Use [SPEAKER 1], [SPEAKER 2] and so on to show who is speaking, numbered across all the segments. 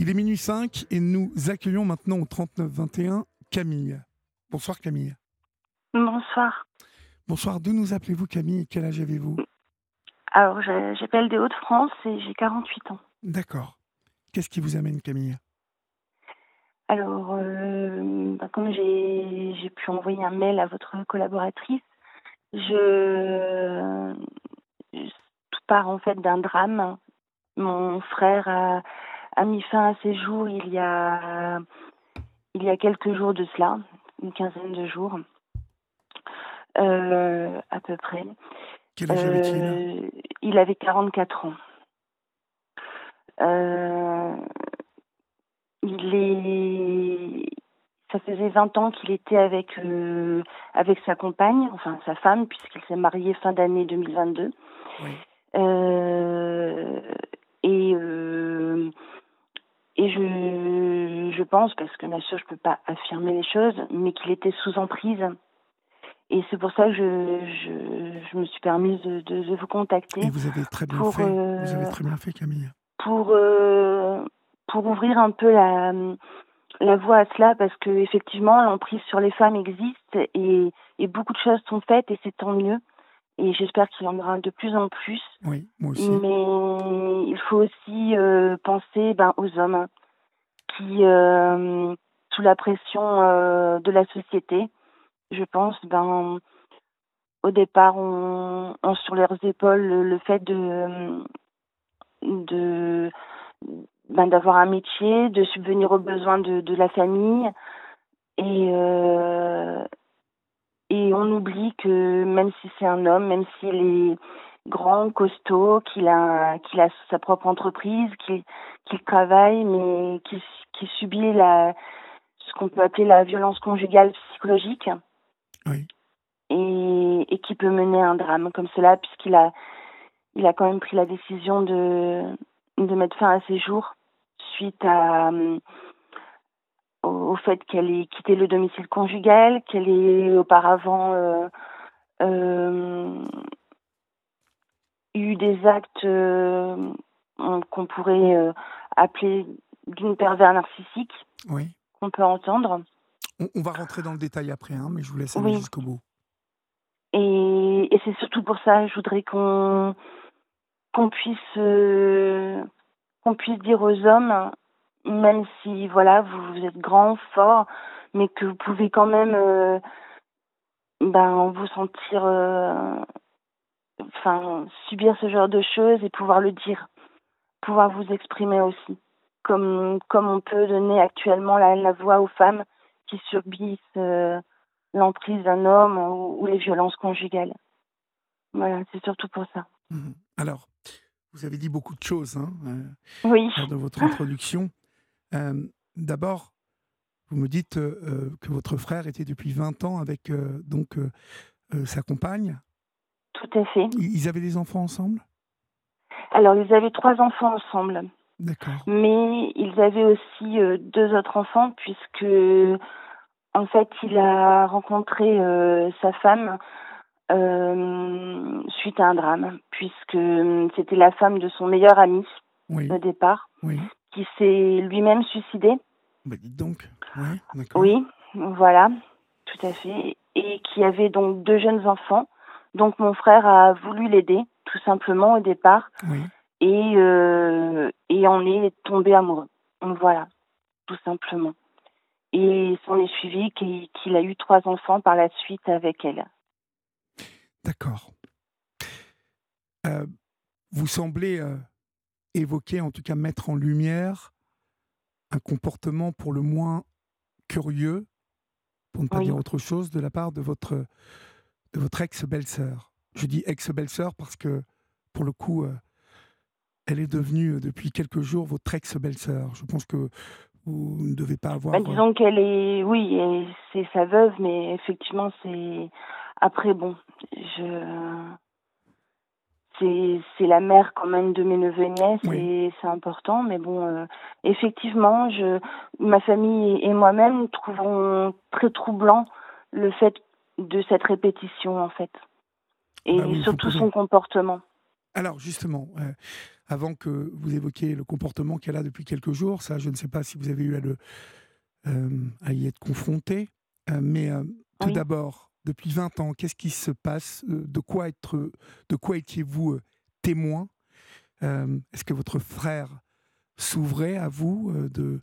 [SPEAKER 1] Il est minuit 5 et nous accueillons maintenant au 39-21 Camille. Bonsoir Camille.
[SPEAKER 2] Bonsoir.
[SPEAKER 1] Bonsoir, d'où nous appelez-vous Camille Quel âge avez-vous?
[SPEAKER 2] Alors, j'appelle des Hauts-de-France et j'ai 48 ans.
[SPEAKER 1] D'accord. Qu'est-ce qui vous amène Camille?
[SPEAKER 2] Alors, euh, bah, comme j'ai pu envoyer un mail à votre collaboratrice, je, tout part en fait d'un drame. Mon frère a, a, mis fin à ses jours il y a il y a quelques jours de cela, une quinzaine de jours, euh, à peu près.
[SPEAKER 1] Quel âge avait-il?
[SPEAKER 2] Euh, Il avait 44 ans. Euh, il est, ça faisait 20 ans qu'il était avec euh, avec sa compagne, enfin sa femme, puisqu'il s'est marié fin d'année 2022.
[SPEAKER 1] Oui.
[SPEAKER 2] Euh, et et je, je pense, parce que bien sûr je peux pas affirmer les choses, mais qu'il était sous emprise. Et c'est pour ça que je, je, je me suis permise de, de, de vous contacter.
[SPEAKER 1] Et vous avez très bien
[SPEAKER 2] pour,
[SPEAKER 1] fait.
[SPEAKER 2] euh,
[SPEAKER 1] Vous avez très bien fait Camille.
[SPEAKER 2] pour euh, pour ouvrir un peu la la voie à cela parce que effectivement l'emprise sur les femmes existe et, et beaucoup de choses sont faites et c'est tant mieux et j'espère qu'il y en aura de plus en plus
[SPEAKER 1] Oui, moi aussi.
[SPEAKER 2] mais il faut aussi euh, penser ben, aux hommes qui euh, sous la pression euh, de la société je pense ben au départ ont, sur leurs épaules le, le fait de de ben, d'avoir un métier, de subvenir aux besoins de, de la famille. Et on oublie que même si c'est un homme, même s'il est grand, costaud, qu'il a, qu'il a sa propre entreprise, qu'il travaille, mais qu'il subit la, ce qu'on peut appeler la violence conjugale psychologique.
[SPEAKER 1] Oui.
[SPEAKER 2] Et, et qui peut mener à un drame comme cela, puisqu'il a, il a quand même pris la décision de, de mettre fin à ses jours suite à, au, fait qu'elle ait quitté le domicile conjugal, qu'elle ait auparavant euh, euh, eu des actes euh, qu'on pourrait appeler d'une pervers narcissique,
[SPEAKER 1] Oui.
[SPEAKER 2] qu'on peut entendre.
[SPEAKER 1] On, on va rentrer dans le détail après, hein, mais je vous laisse aller
[SPEAKER 2] Oui.
[SPEAKER 1] jusqu'au bout.
[SPEAKER 2] Et, et c'est surtout pour ça, je voudrais qu'on qu'on puisse qu'on puisse dire aux hommes, même si voilà vous, êtes grand, fort, mais que vous pouvez quand même euh, ben vous sentir, euh, enfin subir ce genre de choses et pouvoir le dire, pouvoir vous exprimer aussi, comme comme on peut donner actuellement la, la voix aux femmes qui subissent euh, l'emprise d'un homme ou, ou les violences conjugales. Voilà, c'est surtout pour ça.
[SPEAKER 1] Mhm. Alors, vous avez dit beaucoup de choses hein, euh,
[SPEAKER 2] Oui,
[SPEAKER 1] lors de votre introduction. Euh, D'abord, vous me dites euh, euh, que votre frère était depuis 20 ans avec euh, donc euh, sa compagne.
[SPEAKER 2] tout à fait.
[SPEAKER 1] Ils avaient des enfants ensemble?
[SPEAKER 2] Alors, ils avaient trois enfants ensemble,
[SPEAKER 1] D'accord.
[SPEAKER 2] mais ils avaient aussi deux autres enfants puisque, en fait, il a rencontré sa femme suite à un drame, puisque c'était la femme de son meilleur ami
[SPEAKER 1] Oui,
[SPEAKER 2] au départ,
[SPEAKER 1] oui.
[SPEAKER 2] Qui s'est lui-même suicidé.
[SPEAKER 1] Bah, dites donc. Oui,
[SPEAKER 2] voilà, tout à fait. Et qui avait donc deux jeunes enfants. Donc mon frère a voulu l'aider, tout simplement au départ,
[SPEAKER 1] Oui.
[SPEAKER 2] et, euh, et on est tombé amoureux. Voilà, tout simplement. Et s'en est suivi qu'il qu'il a eu trois enfants par la suite avec elle.
[SPEAKER 1] D'accord. Euh, vous semblez euh, évoquer, en tout cas mettre en lumière, un comportement pour le moins curieux, pour ne pas
[SPEAKER 2] Oui.
[SPEAKER 1] dire autre chose, de la part de votre, de votre ex-belle-sœur. Je dis ex-belle-sœur parce que, pour le coup, euh, elle est devenue euh, depuis quelques jours votre ex-belle-sœur. Je pense que vous ne devez pas avoir...
[SPEAKER 2] Bah, disons qu'elle est, oui, c'est sa veuve, mais effectivement, c'est après bon, je, c'est la mère quand même de mes neveux et nièces
[SPEAKER 1] Oui.
[SPEAKER 2] et c'est important, mais bon, euh, effectivement, je, ma famille et moi-même trouvons très troublant le fait de cette répétition en fait, et
[SPEAKER 1] Bah oui, il faut
[SPEAKER 2] surtout son comportement.
[SPEAKER 1] Alors justement, euh, avant que vous évoquiez le comportement qu'elle a depuis quelques jours. Ça, je ne sais pas si vous avez eu à, le, à y être confronté. mais tout d'abord, depuis 20 ans, qu'est-ce qui se passe De quoi, être, de quoi étiez-vous témoin? Est-ce que votre frère s'ouvrait à vous de,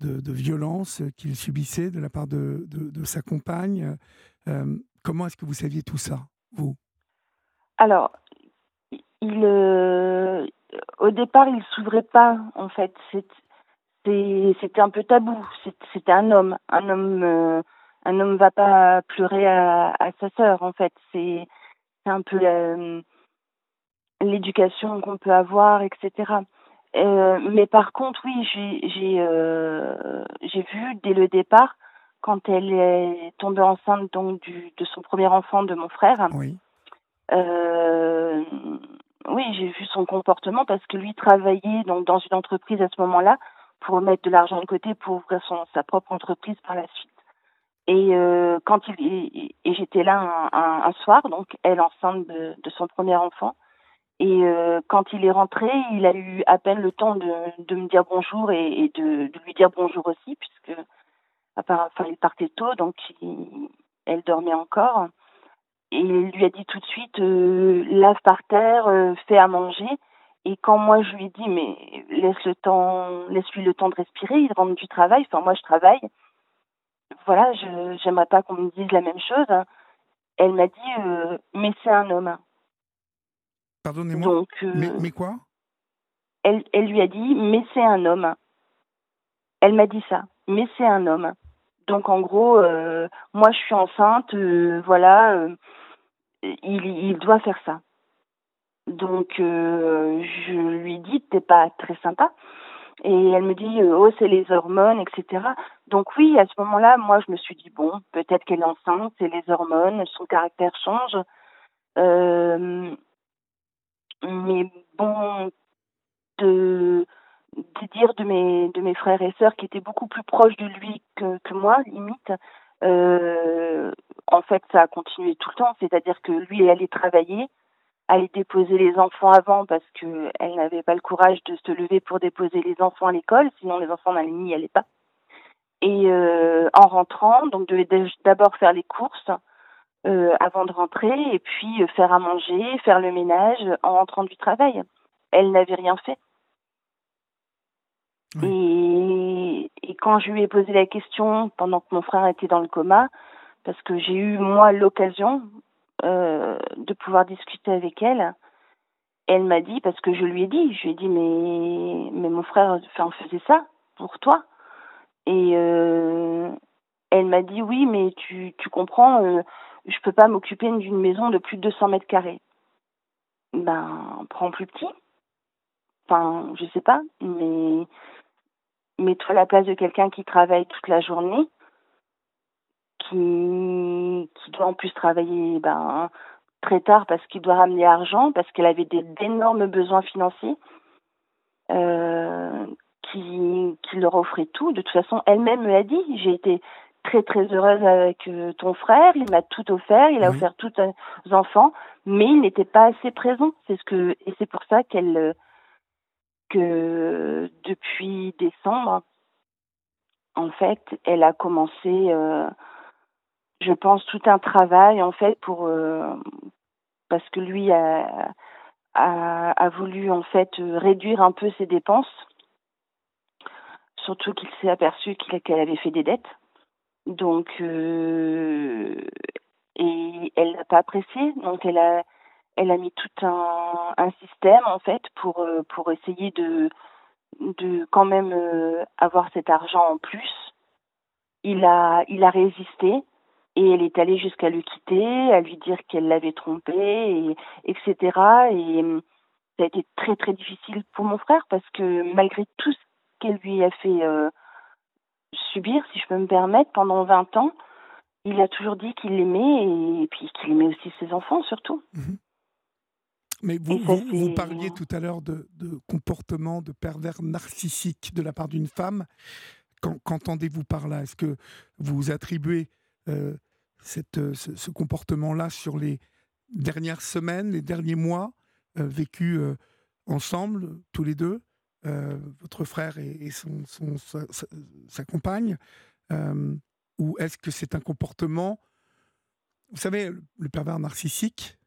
[SPEAKER 1] de, de violence qu'il subissait de la part de, sa compagne? Comment est-ce que vous saviez tout ça, vous?
[SPEAKER 2] Alors, euh, au départ, il s'ouvrait pas, en fait. C'était un peu tabou. C'était un homme. Un homme, euh, un homme va pas pleurer à, sa sœur, en fait. C'est un peu l'éducation qu'on peut avoir, etc. Euh, mais par contre, oui, j'ai j'ai vu dès le départ quand elle est tombée enceinte donc du, de son premier enfant de mon frère.
[SPEAKER 1] Oui.
[SPEAKER 2] Euh, oui, j'ai vu son comportement parce que lui travaillait donc dans une entreprise à ce moment-là pour mettre de l'argent de côté pour ouvrir son, sa propre entreprise par la suite. Et euh, quand il et j'étais là un, un, soir, donc elle enceinte de, son premier enfant. Et euh, quand il est rentré, il a eu à peine le temps de, de me dire bonjour et, et de, de, lui dire bonjour aussi, puisque enfin, il partait tôt, donc elle dormait encore. Et il lui a dit tout de suite, euh, lave par terre, euh, fais à manger. Et quand moi je lui ai dit, mais laisse le temps, laisse-lui le temps de respirer, il rentre du travail. Enfin, moi je travaille. Voilà, je j'aimerais pas qu'on me dise la même chose. Elle m'a dit, euh, mais c'est un homme.
[SPEAKER 1] Pardonnez-moi. mais, mais quoi?
[SPEAKER 2] Elle, elle lui a dit, mais c'est un homme. Elle m'a dit ça, mais c'est un homme. Donc en gros, euh, moi je suis enceinte, euh, voilà, euh, il, il doit faire ça. Donc je lui dis t'es pas très sympa. Et elle me dit oh c'est les hormones, etc. Donc oui, à ce moment-là, moi je me suis dit bon, peut-être qu'elle est enceinte, c'est les hormones, son caractère change. mais bon, de de dire de mes de mes frères et sœurs qui étaient beaucoup plus proches de lui que, que moi limite euh, en fait ça a continué tout le temps c'est-à-dire que lui est allé travailler aller déposer les enfants avant parce que elle n'avait pas le courage de se lever pour déposer les enfants à l'école sinon les enfants n'allaient n'y allaient pas. Et euh, en rentrant donc devait d'abord faire les courses euh, avant de rentrer et puis euh, faire à manger faire le ménage en rentrant du travail. Elle n'avait rien fait. Et, et, quand je lui ai posé la question pendant que mon frère était dans le coma, parce que j'ai eu moi l'occasion euh, de pouvoir discuter avec elle, elle m'a dit, parce que je lui ai dit, je lui ai dit, mais, mais mon frère enfin, faisait ça pour toi. Et euh, elle m'a dit, oui, mais tu, tu comprends, euh, je peux pas m'occuper d'une maison de plus de 200 mètres carrés. Ben, prends plus petit. Enfin, je sais pas, mais mets-toi à la place de quelqu'un qui travaille toute la journée, qui, qui doit en plus travailler ben, très tard parce qu'il doit ramener argent, parce qu'elle avait d'énormes besoins financiers, euh, qui, qui leur offrait tout. De toute façon, elle-même me l'a dit, j'ai été très très heureuse avec euh, ton frère, il m'a tout offert, il a offert tout aux enfants, mais il n'était pas assez présent. C'est ce que et c'est pour ça qu'elle euh, que depuis décembre, en fait, elle a commencé, euh, je pense, tout un travail en fait pour euh, parce que lui a, a, voulu en fait réduire un peu ses dépenses, surtout qu'il s'est aperçu qu'elle avait fait des dettes. Donc, euh, et elle l'a pas apprécié, donc elle a elle a mis tout un, système en fait pour euh, pour essayer de de quand même euh, avoir cet argent en plus. Il a il a résisté et elle est allée jusqu'à le quitter, à lui dire qu'elle l'avait trompé, et, etc. Et euh, ça a été très très difficile pour mon frère parce que malgré tout ce qu'elle lui a fait subir, si je peux me permettre, pendant 20 ans, il a toujours dit qu'il l'aimait et puis qu'il aimait aussi ses enfants surtout.
[SPEAKER 1] Mhm. Mais vous, vous, parliez tout à l'heure de, de, comportement de pervers narcissique de la part d'une femme. Qu'entendez-vous par là? Est-ce que vous attribuez euh, euh, ce, comportement-là sur les dernières semaines, les derniers mois, euh, vécus ensemble, tous les deux, votre frère et, son, sa, compagne Ou est-ce que c'est un comportement, vous savez, le pervers narcissique,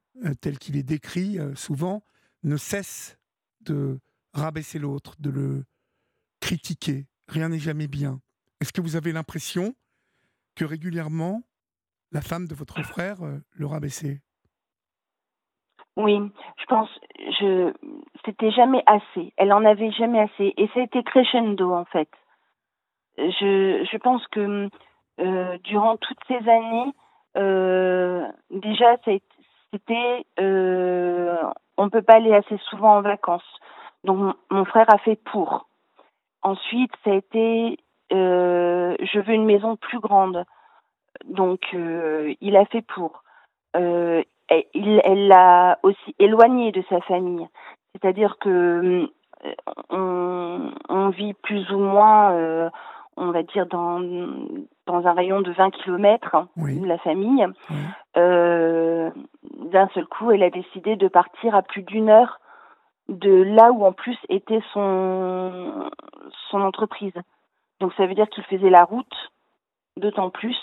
[SPEAKER 1] tel qu'il est décrit souvent, ne cesse de rabaisser l'autre, de le critiquer. Rien n'est jamais bien. Est-ce que vous avez l'impression que régulièrement, la femme de votre frère euh, le rabaissait
[SPEAKER 2] Oui, je pense, je, c'était jamais assez. Elle en avait jamais assez. Et c'était crescendo, en fait. Je, je pense que euh, durant toutes ces années, euh, déjà, c'était, on ne peut pas aller assez souvent en vacances. Donc mon frère a fait pour. Ensuite, ça a été je veux une maison plus grande. Donc euh, il a fait pour. Euh, il, elle l'a aussi éloigné de sa famille. C'est-à-dire que on, on, vit plus ou moins, on va dire, dans, dans un rayon de 20 kilomètres de la famille. D'un seul coup, elle a décidé de partir à plus d'une heure de là où en plus était son, son entreprise. Donc ça veut dire qu'il faisait la route d'autant plus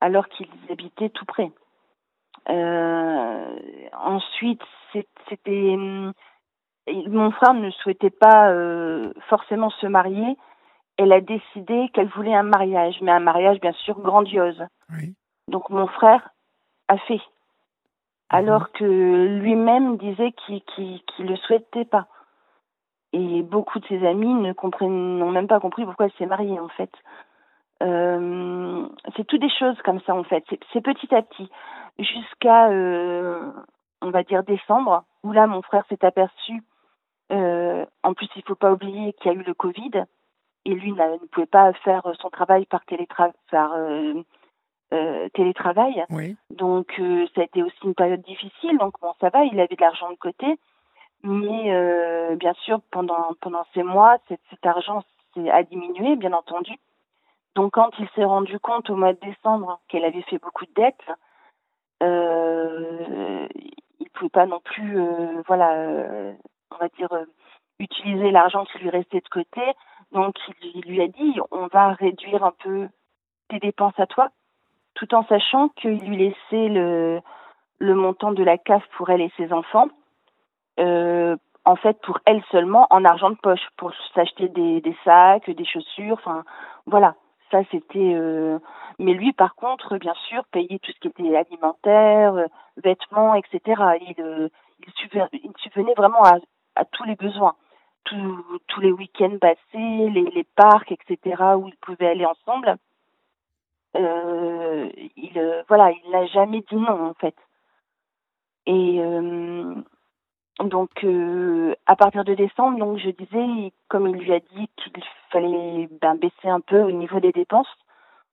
[SPEAKER 2] alors qu'ils habitaient tout près. Euh, ensuite, c'était mon frère ne souhaitait pas euh, forcément se marier. Elle a décidé qu'elle voulait un mariage, mais un mariage bien sûr grandiose. Donc mon frère a fait alors que lui-même disait qu'il ne le souhaitait pas. Et beaucoup de ses amis ne comprennent, n'ont même pas compris pourquoi elle s'est mariée en fait. Euh, c'est tout des choses comme ça en fait. C'est petit à petit jusqu'à, euh, on va dire décembre, où là mon frère s'est aperçu. Euh, en plus, il faut pas oublier qu'il y a eu le Covid et lui ne pouvait pas faire son travail par télétravail, par télétravail. Donc ça a été aussi une période difficile. Donc bon, ça va, il avait de l'argent de côté. Mais bien sûr, pendant, pendant ces mois, cet, cet argent a diminué, bien entendu. Donc quand il s'est rendu compte au mois de décembre qu'elle avait fait beaucoup de dettes, euh, il ne pouvait pas non plus, voilà, on va dire, utiliser l'argent qui lui restait de côté. Donc il lui a dit, on va réduire un peu tes dépenses à toi tout en sachant qu'il lui laissait le, montant de la CAF pour elle et ses enfants, euh, en fait pour elle seulement en argent de poche, pour s'acheter des sacs, des chaussures, enfin voilà, ça c'était... Euh... Mais lui par contre, bien sûr, payait tout ce qui était alimentaire, euh, vêtements, etc. Il, euh, il, subvenait, vraiment à, à tous les besoins. Tous, les week-ends passés, les, les parcs, etc., où ils pouvaient aller ensemble il voilà, il n'a jamais dit non en fait. Et euh, donc à partir de décembre, donc je disais, comme il lui a dit qu'il fallait ben, baisser un peu au niveau des dépenses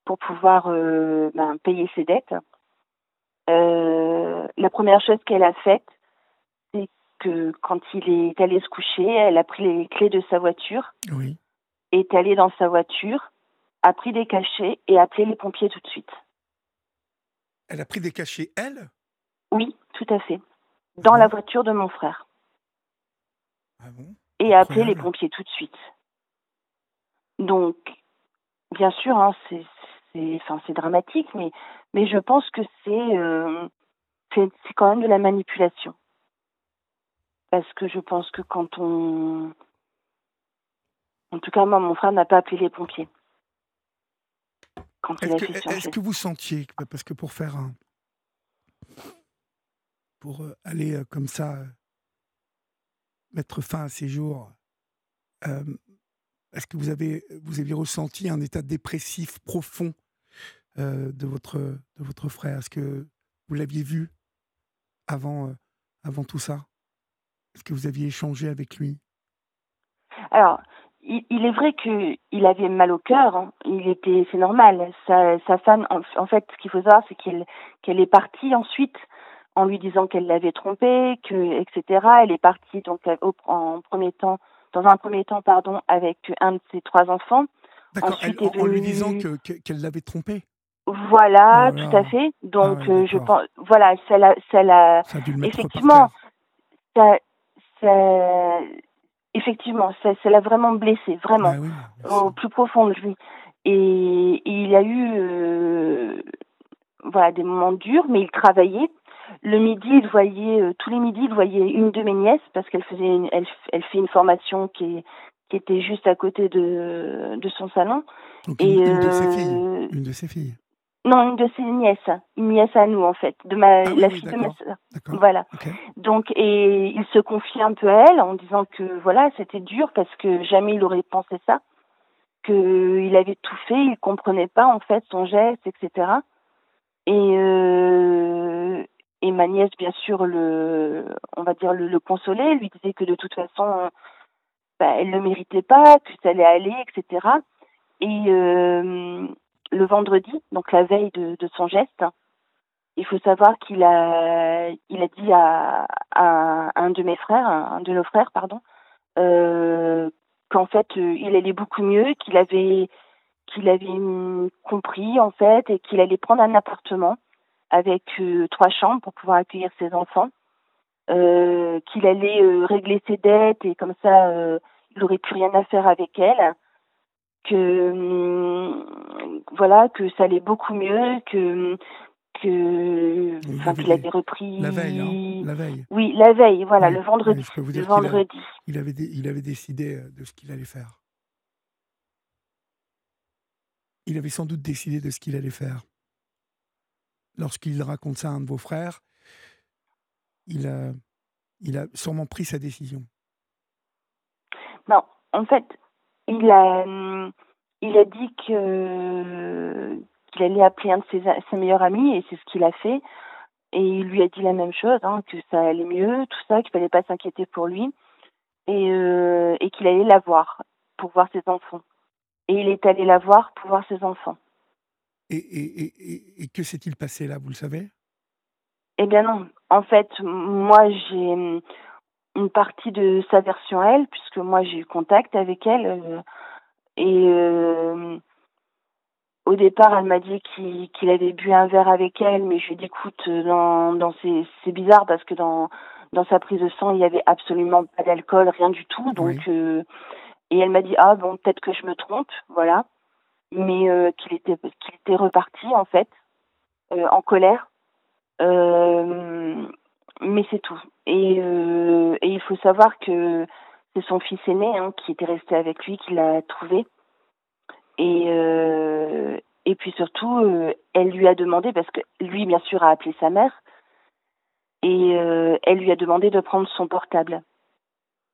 [SPEAKER 2] pour pouvoir ben, payer ses dettes. la première chose qu'elle a faite, c'est que quand il est allé se coucher, elle a pris les clés de sa voiture,
[SPEAKER 1] oui.
[SPEAKER 2] est allée dans sa voiture, a pris des cachets et a appelé les pompiers tout de suite.
[SPEAKER 1] Elle a pris des cachets, elle?
[SPEAKER 2] Oui, tout à fait. Dans la voiture de mon frère.
[SPEAKER 1] Ah bon?
[SPEAKER 2] Et a appelé les pompiers tout de suite. Donc, bien sûr, hein, c'est enfin, dramatique, mais, mais je pense que euh, c'est c'est quand même de la manipulation. Parce que je pense que quand on... En tout cas, moi, mon frère n'a pas appelé les pompiers.
[SPEAKER 1] Est-ce que, vous sentiez, parce que pour faire un. Pour euh, aller euh, comme ça, euh, mettre fin à ces jours, est-ce que vous avez, vous aviez ressenti un état dépressif profond de, votre, de votre frère? Est-ce que vous l'aviez vu avant, avant tout ça? Est-ce que vous aviez échangé avec lui?
[SPEAKER 2] Alors, il, est vrai qu'il avait mal au cœur. Hein. Il était, c'est normal. Sa, sa femme, en, fait, ce qu'il faut savoir, c'est qu'elle est partie ensuite en lui disant qu'elle l'avait trompé, que etc. Elle est partie donc en premier temps, dans un premier temps, pardon, avec un de ses trois enfants.
[SPEAKER 1] D'accord. En, lui disant que qu'elle l'avait trompé.
[SPEAKER 2] Voilà, oh tout à fait. Donc, ah euh, je pense, voilà, ça l'a, ça l'a, effectivement, ça, ça, effectivement, ça, ça l'a vraiment blessé, vraiment,
[SPEAKER 1] Bah oui,
[SPEAKER 2] au plus profond de lui. Et, et il a eu euh, voilà, des moments durs, mais il travaillait. Le midi, il voyait, euh, tous les midis, il voyait une de mes nièces parce qu'elle faisait, une- elle, elle fait une formation qui, est- qui était juste à côté de, de son salon.
[SPEAKER 1] Donc
[SPEAKER 2] Et
[SPEAKER 1] une, une de ses filles.
[SPEAKER 2] euh,
[SPEAKER 1] Une de ses filles.
[SPEAKER 2] non, une de ses nièces, une nièce à nous en fait, de ma,
[SPEAKER 1] Ah oui,
[SPEAKER 2] la fille de ma sœur. Voilà. Donc, et il se confie un peu à elle en disant que voilà, c'était dur parce que jamais il aurait pensé ça, qu'il avait tout fait, il comprenait pas en fait son geste, etc. Et euh, et ma nièce, bien sûr, le, on va dire le, le consolait, lui disait que de toute façon, bah, elle le méritait pas, que ça allait aller, etc. Et euh, le vendredi, donc la veille de, son geste, il faut savoir qu'il a, il a dit à, à un de mes frères, un de nos frères, pardon, euh, qu'en fait il allait beaucoup mieux, qu'il avait, qu'il avait compris en fait et qu'il allait prendre un appartement avec euh, trois chambres pour pouvoir accueillir ses enfants, euh, qu'il allait euh, régler ses dettes et comme ça il n'aurait plus rien à faire avec elle, que hum, voilà que ça allait beaucoup mieux, que que enfin
[SPEAKER 1] avait
[SPEAKER 2] qu'il avait repris
[SPEAKER 1] La veille, hein. La veille.
[SPEAKER 2] oui la veille voilà
[SPEAKER 1] Oui,
[SPEAKER 2] le vendredi
[SPEAKER 1] je peux vous
[SPEAKER 2] le
[SPEAKER 1] a-
[SPEAKER 2] vendredi
[SPEAKER 1] il avait, il avait décidé de ce qu'il allait faire. Il avait sans doute décidé de ce qu'il allait faire. Lorsqu'il raconte ça à un de vos frères, il a, il a sûrement pris sa décision.
[SPEAKER 2] Non, en fait, il a, il a dit qu'il allait appeler un de ses, meilleurs amis et c'est ce qu'il a fait. Et il lui a dit la même chose, hein, que ça allait mieux, tout ça, qu'il fallait pas s'inquiéter pour lui euh, et qu'il allait la voir pour voir ses enfants. Et il est allé la voir pour voir ses enfants.
[SPEAKER 1] Et, et, et, et- que s'est-il passé là, vous le savez?
[SPEAKER 2] Eh bien non. En fait, moi j'ai hum, une partie de sa version à elle, puisque moi j'ai eu contact avec elle. euh, et euh, au départ, elle m'a dit qu'il avait bu un verre avec elle, mais je lui ai dit écoute, euh, dans, dans ces- c'est bizarre parce que dans dans sa prise de sang, il y avait absolument pas d'alcool, rien du tout. Donc
[SPEAKER 1] Oui.
[SPEAKER 2] euh, et elle m'a dit ah bon peut-être que je me trompe, voilà. Mais euh, qu'il était qu'il était reparti en fait, euh, en colère. Euh, mais c'est tout. Et, euh, et il faut savoir que c'est son fils aîné hein, qui était resté avec lui, qui l'a trouvé. Et, euh, et puis surtout, euh, elle lui a demandé, parce que lui, bien sûr, a appelé sa mère, et elle lui a demandé de prendre son portable.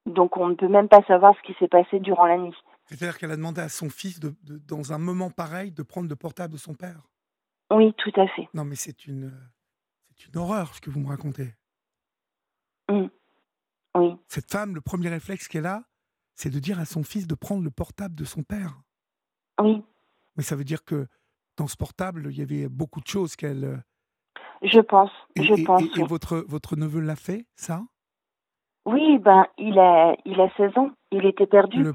[SPEAKER 2] Donc on ne peut même pas savoir ce qui s'est passé durant la nuit.
[SPEAKER 1] C'est-à-dire qu'elle a demandé à son fils, de, de- dans un moment pareil, de prendre le portable de son père.
[SPEAKER 2] Oui, tout à fait.
[SPEAKER 1] Non, mais c'est une, c'est une horreur ce que vous me racontez.
[SPEAKER 2] Mm. Oui,
[SPEAKER 1] Cette femme, le premier réflexe qu'elle a, c'est de dire à son fils de prendre le portable de son père.
[SPEAKER 2] oui,
[SPEAKER 1] Mais ça veut dire que dans ce portable, il y avait beaucoup de choses qu'elle. euh,
[SPEAKER 2] je pense,
[SPEAKER 1] Et,
[SPEAKER 2] je
[SPEAKER 1] et-
[SPEAKER 2] pense.
[SPEAKER 1] et- et votre, votre neveu l'a fait, ça?
[SPEAKER 2] Oui, ben, il a, il a 16 ans. Il était perdu.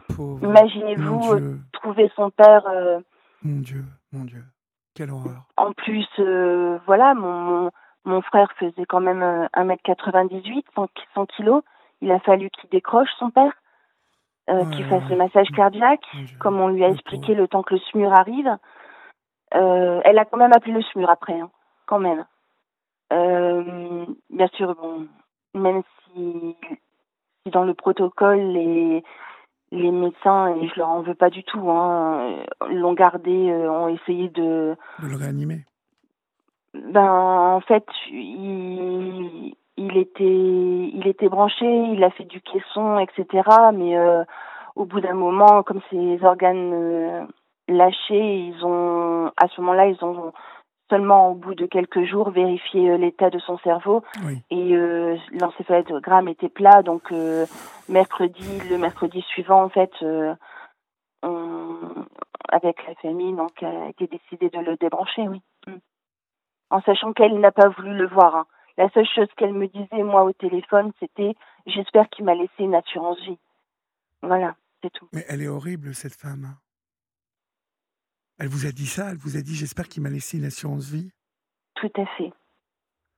[SPEAKER 2] Imaginez-vous euh, trouver son père. euh,
[SPEAKER 1] mon Dieu, mon Dieu. Quelle horreur.
[SPEAKER 2] en plus, euh, voilà, mon, mon, mon frère faisait quand même euh, 1m98, 100, 100 kilos. Il a fallu qu'il décroche son père, euh, qu'il fasse le massage cardiaque, comme on lui a
[SPEAKER 1] Le
[SPEAKER 2] expliqué le temps que le SMUR arrive. Elle a quand même appelé le SMUR après, hein, quand même. Bien sûr, bon, même si, si dans le protocole, les, les médecins, et je leur en veux pas du tout, hein, l'ont gardé, euh, ont essayé de,
[SPEAKER 1] De le réanimer.
[SPEAKER 2] ben, en fait, il, il était, il était branché, il a fait du caisson, etc. Mais euh, au bout d'un moment, comme ses organes euh, lâchés, ils ont, à ce moment-là, ils ont seulement au bout de quelques jours vérifié euh, l'état de son cerveau
[SPEAKER 1] Oui.
[SPEAKER 2] et euh, l'encéphalogramme était plat. Donc euh, mercredi, le mercredi suivant, en fait, euh, on- avec la famille, donc a été décidé de le débrancher, oui. Mm. En sachant qu'elle n'a pas voulu le voir. hein. La seule chose qu'elle me disait, moi, au téléphone, c'était j'espère qu'il m'a laissé une assurance vie. Voilà, c'est tout.
[SPEAKER 1] Mais elle est horrible, cette femme. Elle vous a dit ça Elle vous a dit J'espère qu'il m'a laissé une assurance vie
[SPEAKER 2] Tout à fait.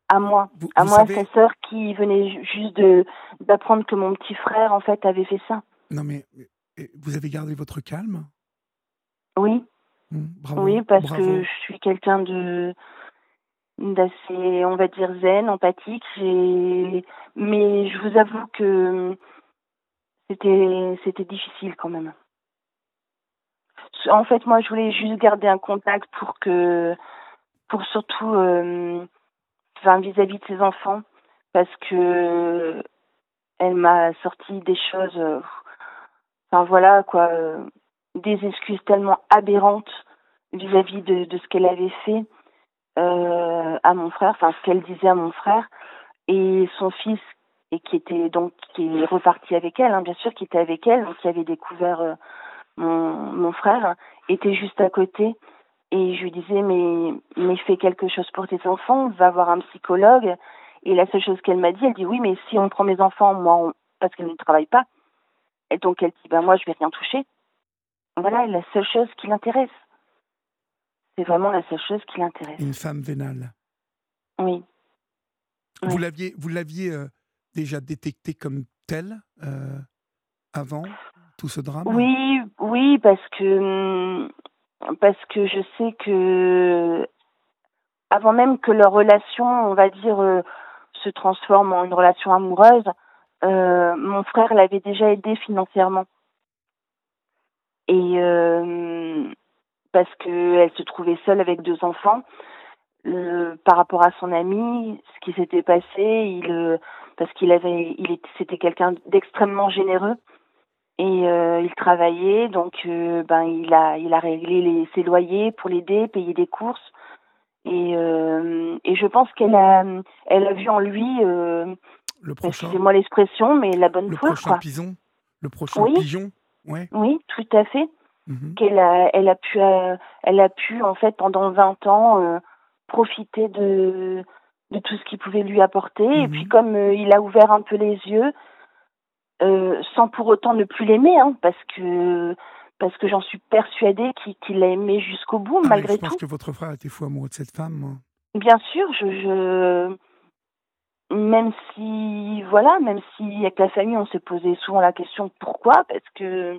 [SPEAKER 2] à moi,
[SPEAKER 1] Vous,
[SPEAKER 2] à
[SPEAKER 1] vous
[SPEAKER 2] moi,
[SPEAKER 1] savez,
[SPEAKER 2] sa sœur qui venait ju- juste de d'apprendre que mon petit frère en fait avait fait ça.
[SPEAKER 1] non mais vous avez gardé votre calme?
[SPEAKER 2] Oui,
[SPEAKER 1] Bravo.
[SPEAKER 2] oui, parce
[SPEAKER 1] bravo.
[SPEAKER 2] que je suis quelqu'un de d'assez, on va dire zen, empathique. J'ai, mais je vous avoue que c'était c'était difficile quand même. En fait, moi, je voulais juste garder un contact pour que, pour surtout, euh, enfin, vis-à-vis de ses enfants, parce que elle m'a sorti des choses, euh, enfin voilà quoi, euh, des excuses tellement aberrantes vis-à-vis de, ce qu'elle avait fait à mon frère, enfin ce qu'elle disait à mon frère, et son fils, et qui était donc qui est reparti avec elle, hein, bien sûr, qui était avec elle, donc qui avait découvert mon, mon frère, était juste à côté. Et je lui disais, mais, mais fais quelque chose pour tes enfants, va voir un psychologue. Et la seule chose qu'elle m'a dit, elle dit, oui, mais si on prend mes enfants, moi, on- parce qu'elle ne travaille pas, et donc elle dit, ben moi, je vais rien toucher. Voilà, la seule chose qui l'intéresse. C'est vraiment la seule chose qui l'intéresse.
[SPEAKER 1] Une femme vénale.
[SPEAKER 2] Oui.
[SPEAKER 1] Vous
[SPEAKER 2] Oui.
[SPEAKER 1] l'aviez, vous l'aviez euh, déjà détectée comme telle euh, avant?
[SPEAKER 2] Oui, oui, parce que hum, parce que je sais que avant même que leur relation, on va dire, euh, se transforme en une relation amoureuse, euh, mon frère l'avait déjà aidé financièrement. Et euh, parce qu'elle se trouvait seule avec deux enfants, par rapport à son ami, ce qui s'était passé, il parce qu'il avait, il était, c'était quelqu'un d'extrêmement généreux et euh, il travaillait, donc euh, ben il a, il a réglé les, ses loyers pour l'aider, payer des courses. Et, euh, et je pense qu'elle a, elle a vu en lui,
[SPEAKER 1] Le prochain,
[SPEAKER 2] excusez-moi l'expression, mais la bonne
[SPEAKER 1] le prochain
[SPEAKER 2] quoi.
[SPEAKER 1] pigeon Le prochain
[SPEAKER 2] Oui.
[SPEAKER 1] pigeon Ouais.
[SPEAKER 2] Oui, tout à fait.
[SPEAKER 1] mhm.
[SPEAKER 2] qu'elle a, elle a pu, elle a pu en fait pendant 20 ans profiter de de tout ce qu'il pouvait lui apporter. Et
[SPEAKER 1] Mhm.
[SPEAKER 2] puis comme euh, il a ouvert un peu les yeux, euh, sans pour autant ne plus l'aimer, hein, parce que parce que j'en suis persuadée qu'il l'a aimé jusqu'au bout
[SPEAKER 1] Ah,
[SPEAKER 2] malgré
[SPEAKER 1] je pense
[SPEAKER 2] tout.
[SPEAKER 1] que votre frère était fou amoureux de cette femme.
[SPEAKER 2] Bien sûr, je, je même si voilà, même si avec la famille on s'est posé souvent la question pourquoi, parce que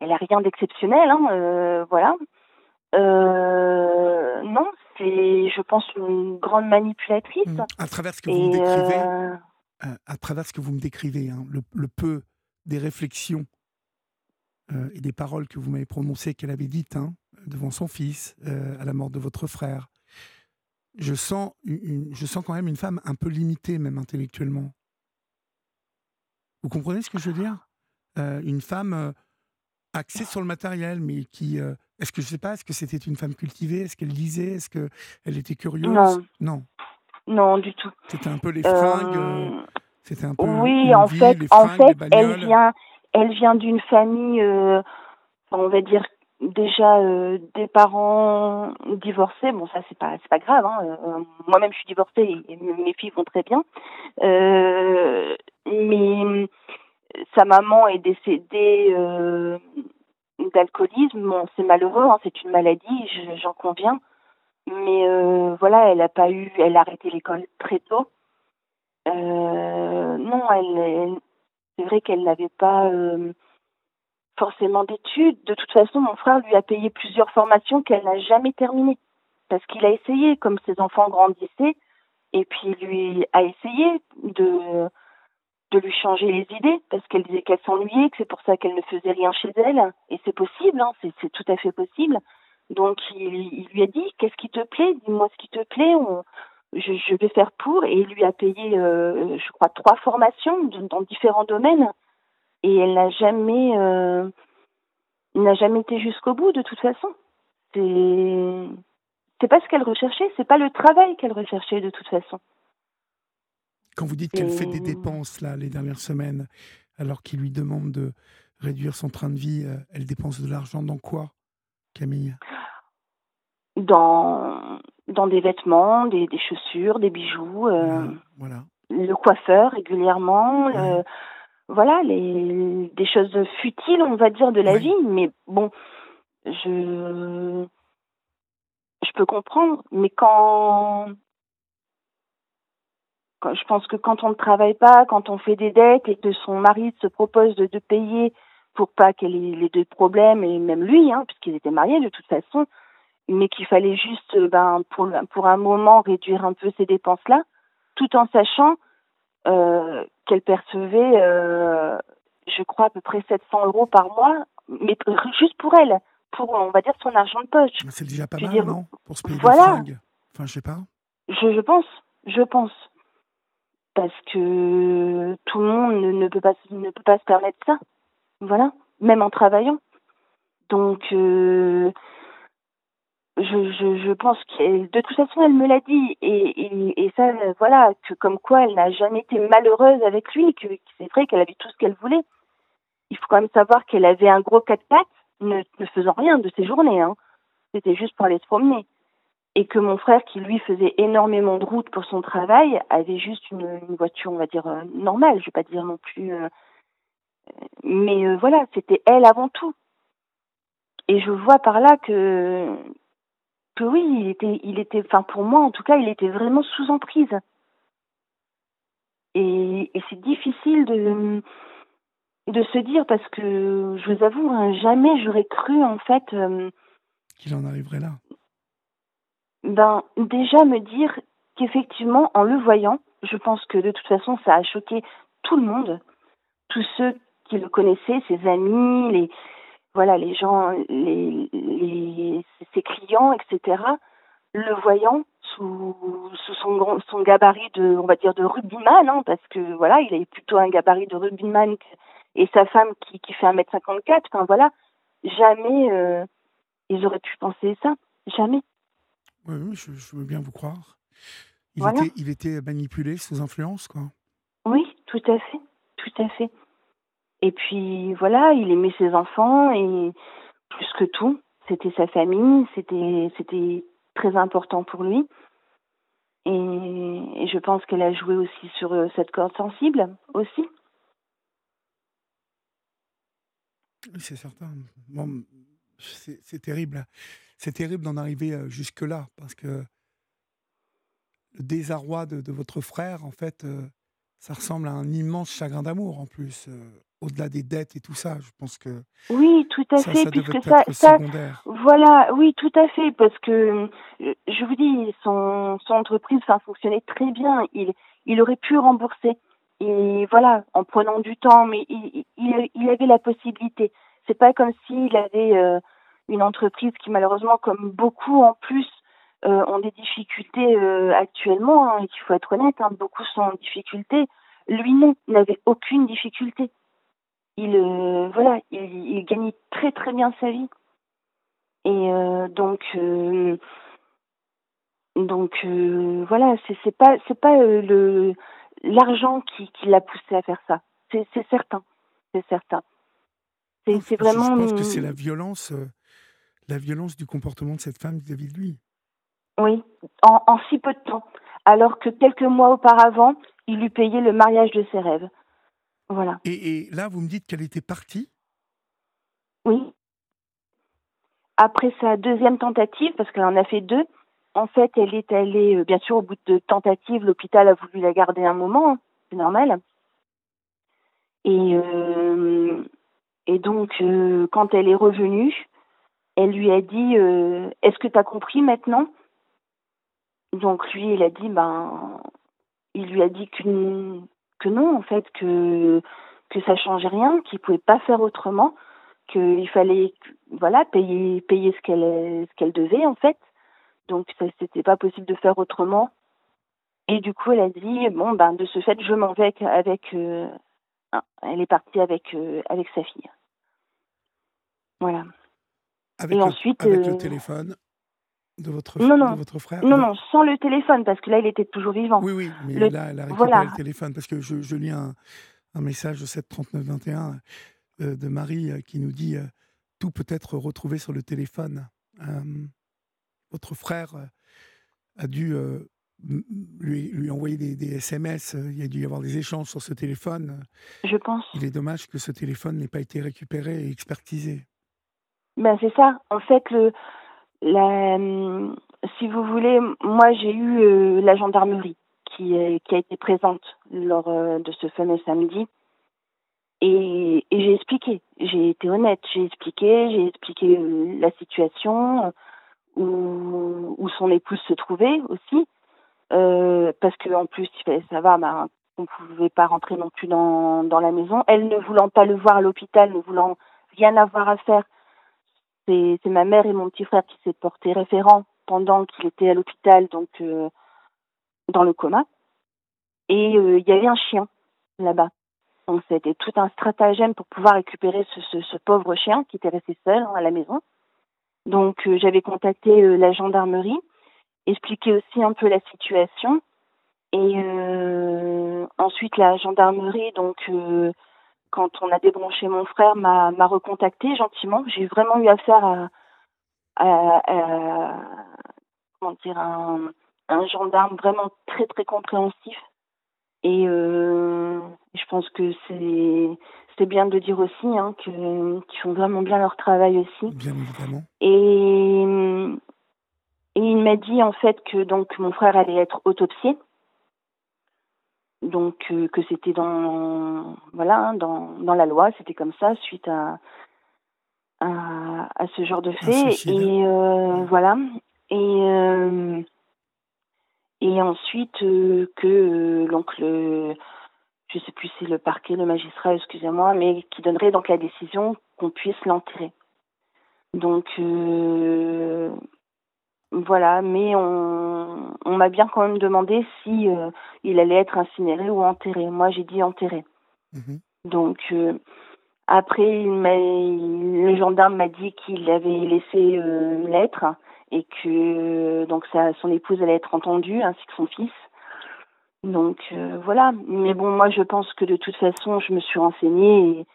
[SPEAKER 2] elle a rien d'exceptionnel, hein, euh, voilà. Euh, non, c'est, je pense, une grande manipulatrice.
[SPEAKER 1] Mm. À travers ce que vous décrivez,
[SPEAKER 2] euh,
[SPEAKER 1] euh, à travers ce que vous me décrivez, hein, le, le peu des réflexions euh, et des paroles que vous m'avez prononcées, qu'elle avait dites hein, devant son fils euh, à la mort de votre frère, je sens, une- je sens quand même une femme un peu limitée, même intellectuellement. Vous comprenez ce que je veux dire? Euh, Une femme axée sur le matériel, mais qui. est-ce que je sais pas Est-ce que c'était une femme cultivée? Est-ce qu'elle lisait? Est-ce qu'elle était curieuse?
[SPEAKER 2] Non.
[SPEAKER 1] Non.
[SPEAKER 2] Non, du tout.
[SPEAKER 1] C'était un peu les fringues. euh,
[SPEAKER 2] Euh,
[SPEAKER 1] c'était un peu.
[SPEAKER 2] oui, en
[SPEAKER 1] vie,
[SPEAKER 2] fait, en fait, elle vient, elle vient d'une famille, euh, on va dire déjà euh, des parents divorcés. Bon, ça c'est pas, c'est pas grave. Hein. Moi-même, je suis divorcée et mes filles vont très bien. Mais sa maman est décédée d'alcoolisme. Bon, c'est malheureux, hein, c'est une maladie, je- j'en conviens. Mais euh, voilà, elle a pas eu, elle a arrêté l'école très tôt. Euh, non, elle, c'est vrai qu'elle n'avait pas euh, forcément d'études. De toute façon, mon frère lui a payé plusieurs formations qu'elle n'a jamais terminées. Parce qu'il a essayé, comme ses enfants grandissaient, et puis lui a essayé de, de lui changer les idées, parce qu'elle disait qu'elle s'ennuyait, que c'est pour ça qu'elle ne faisait rien chez elle. Et c'est possible, hein, c'est tout à fait possible. Donc il, il lui a dit, qu'est-ce qui te plaît? Dis-moi ce qui te plaît. On- je, je vais faire pour. Et il lui a payé, euh, je crois, trois formations dans différents domaines. Et elle n'a jamais, euh, n'a jamais été jusqu'au bout de toute façon. C'est, c'est pas ce qu'elle recherchait, c'est pas le travail qu'elle recherchait de toute façon.
[SPEAKER 1] Quand vous dites qu'elle fait des dépenses là les dernières semaines, alors qu'il lui demande de réduire son train de vie, euh, elle dépense de l'argent dans quoi, Camille
[SPEAKER 2] Dans, dans des vêtements, des, des chaussures, des bijoux, euh,
[SPEAKER 1] Voilà,
[SPEAKER 2] le coiffeur régulièrement, le-
[SPEAKER 1] Ouais.
[SPEAKER 2] voilà, les, des choses futiles, on va dire, de la
[SPEAKER 1] Ouais.
[SPEAKER 2] vie. Mais bon, je, je peux comprendre. Mais quand, je pense que quand on ne travaille pas, quand on fait des dettes et que son mari se propose de, de payer pour pas qu'elle ait les deux problèmes, et même lui, hein, puisqu'ils étaient mariés de toute façon, mais qu'il fallait juste, ben, pour, pour un moment, réduire un peu ces dépenses-là, tout en sachant euh, qu'elle percevait, euh, je crois, à peu près 700 euros par mois, mais juste pour elle, pour, on va dire, son argent de poche.
[SPEAKER 1] C'est déjà pas mal, non Pour se payer
[SPEAKER 2] voilà.
[SPEAKER 1] des Enfin, je sais pas.
[SPEAKER 2] Je, je pense, je pense. Parce que tout le monde ne, ne, peut, pas, ne peut pas se permettre ça. Voilà, même en travaillant. Donc, euh, je, pense que de toute façon, elle me l'a dit. Et, et, et, ça, voilà, que comme quoi elle n'a jamais été malheureuse avec lui, que, c'est vrai qu'elle avait tout ce qu'elle voulait. Il faut quand même savoir qu'elle avait un gros 4 pattes, ne, ne faisant rien de ses journées. Hein. C'était juste pour aller se promener. Et que mon frère, qui lui faisait énormément de route pour son travail, avait juste une, voiture, on va dire, euh, normale. Je vais pas dire non plus. Euh, mais euh, voilà, c'était elle avant tout. Et je vois par là que que oui, il était, il était, enfin pour moi en tout cas, il était vraiment sous emprise. Et, et c'est difficile de de se dire parce que je vous avoue, hein, jamais j'aurais cru en fait euh,
[SPEAKER 1] qu'il en arriverait là.
[SPEAKER 2] Ben déjà me dire qu'effectivement en le voyant, je pense que de toute façon ça a choqué tout le monde, tous ceux qui le connaissaient, ses amis, les voilà les gens, les, les ses clients, etc. Le voyant sous, sous son son gabarit de on va dire de rugbyman, hein, parce que voilà il est plutôt un gabarit de rugbyman et sa femme qui qui fait 1m54, enfin voilà jamais euh, ils auraient pu penser ça, jamais.
[SPEAKER 1] Oui, oui je, je veux bien vous croire. Il, voilà. était, il était manipulé sous influence, quoi.
[SPEAKER 2] Oui, tout à fait, tout à fait. Et puis voilà, il aimait ses enfants et plus que tout, c'était sa famille, c'était c'était très important pour lui. Et, je pense qu'elle a joué aussi sur euh, cette corde sensible aussi.
[SPEAKER 1] Oui, c'est certain. C'est terrible. C'est terrible d'en arriver euh, jusque-là parce que le désarroi de, de, votre frère, en fait, euh, ça ressemble à un immense chagrin d'amour en plus. Euh, au-delà des dettes et tout ça. Je pense que
[SPEAKER 2] oui, tout à
[SPEAKER 1] ça,
[SPEAKER 2] fait,
[SPEAKER 1] ça
[SPEAKER 2] puisque
[SPEAKER 1] ça,
[SPEAKER 2] ça, voilà, oui, tout à fait, parce que je vous dis, son, son entreprise, ça fonctionnait très bien. Il, il aurait pu rembourser, et voilà, en prenant du temps, mais il, il, il avait la possibilité. C'est pas comme s'il avait euh, une entreprise qui malheureusement, comme beaucoup en plus, euh, ont des difficultés euh, actuellement. Hein, il faut être honnête, hein, beaucoup sont en difficulté. Lui non, n'avait aucune difficulté il euh, voilà, il, il, gagnait très très bien sa vie. Et euh, donc euh, donc voilà, c'est c'est pas c'est pas le l'argent qui qui l'a poussé à faire ça. C'est certain, c'est certain. C'est c'est vraiment.
[SPEAKER 1] Je pense que c'est la violence, la violence du comportement de cette femme vis-à-vis de lui.
[SPEAKER 2] Oui, en, en si peu de temps. Alors que quelques mois auparavant, il lui payait le mariage de ses rêves. Voilà.
[SPEAKER 1] Et, et, là, vous me dites qu'elle était partie
[SPEAKER 2] Oui. Après sa deuxième tentative, parce qu'elle en a fait deux, en fait, elle est allée, bien sûr, au bout de tentatives, l'hôpital a voulu la garder un moment, hein, c'est normal. Et, euh, et donc, euh, quand elle est revenue, elle lui a dit euh, Est-ce que tu as compris maintenant? Donc, lui, il a dit Ben, il lui a dit qu'une que non, en fait, que que ça changeait rien, qu'il pouvait pas faire autrement, qu'il fallait voilà payer payer ce qu'elle ce qu'elle devait en fait. Donc ça c'était pas possible de faire autrement. Et du coup elle a dit bon ben de ce fait je m'en vais avec, avec euh, elle est partie avec euh, avec sa fille. Voilà.
[SPEAKER 1] Avec
[SPEAKER 2] Et
[SPEAKER 1] le,
[SPEAKER 2] ensuite
[SPEAKER 1] avec
[SPEAKER 2] euh,
[SPEAKER 1] le téléphone de votre,
[SPEAKER 2] non, non.
[SPEAKER 1] de votre frère
[SPEAKER 2] Non, non, sans le téléphone, parce que là, il était toujours vivant.
[SPEAKER 1] Oui, oui, mais
[SPEAKER 2] le...
[SPEAKER 1] là, elle a récupéré
[SPEAKER 2] voilà.
[SPEAKER 1] le téléphone, parce que je, je lis un, un message de 73921 euh, de Marie euh, qui nous dit euh, tout peut être retrouvé sur le téléphone. votre frère a dû lui, lui envoyer des, des, SMS, il y a dû y avoir des échanges sur ce téléphone.
[SPEAKER 2] Je pense.
[SPEAKER 1] Il est dommage que ce téléphone n'ait pas été récupéré et expertisé.
[SPEAKER 2] Ben, c'est ça. En fait, le, la, si vous voulez, moi j'ai eu euh, la gendarmerie qui, qui a été présente lors de ce fameux samedi. Et, j'ai expliqué, j'ai été honnête, j'ai expliqué, j'ai expliqué la situation, où, où son épouse se trouvait aussi, euh, parce que en plus, ça va, bah, on ne pouvait pas rentrer non plus dans la maison. Elle ne voulant pas le voir à l'hôpital, ne voulant rien avoir à faire, c'est ma mère et mon petit frère qui s'est porté référent pendant qu'il était à l'hôpital, donc euh, dans le coma. Et euh, il y avait un chien là-bas. Donc c'était tout un stratagème pour pouvoir récupérer ce, pauvre chien qui était resté seul hein, à la maison. Donc euh, j'avais contacté la gendarmerie, expliqué aussi un peu la situation. Et ensuite la gendarmerie, donc quand on a débranché mon frère, m'a recontacté gentiment. J'ai vraiment eu affaire à, à, à comment dire un, un gendarme vraiment très très compréhensif et euh, je pense que c'est c'est bien de dire aussi hein, que qu'ils font vraiment bien leur travail aussi.
[SPEAKER 1] Bien évidemment.
[SPEAKER 2] Et, et il m'a dit en fait que donc mon frère allait être autopsié. Donc euh, que c'était dans voilà hein, dans dans la loi, c'était comme ça suite à à, à ce genre de fait. Et euh, voilà. Et euh, et ensuite euh, que euh, donc le je sais plus si c'est le parquet, le magistrat, excusez-moi, mais qui donnerait donc la décision qu'on puisse l'enterrer. Donc euh, voilà, mais on, on m'a bien quand même demandé si euh, il allait être incinéré ou enterré. Moi, j'ai dit enterré. Mmh. Donc euh, après, il le gendarme m'a dit qu'il avait laissé une lettre et que donc sa, son épouse allait être entendue ainsi que son fils. Donc euh, voilà, mais bon moi je pense que de toute façon je me suis renseignée et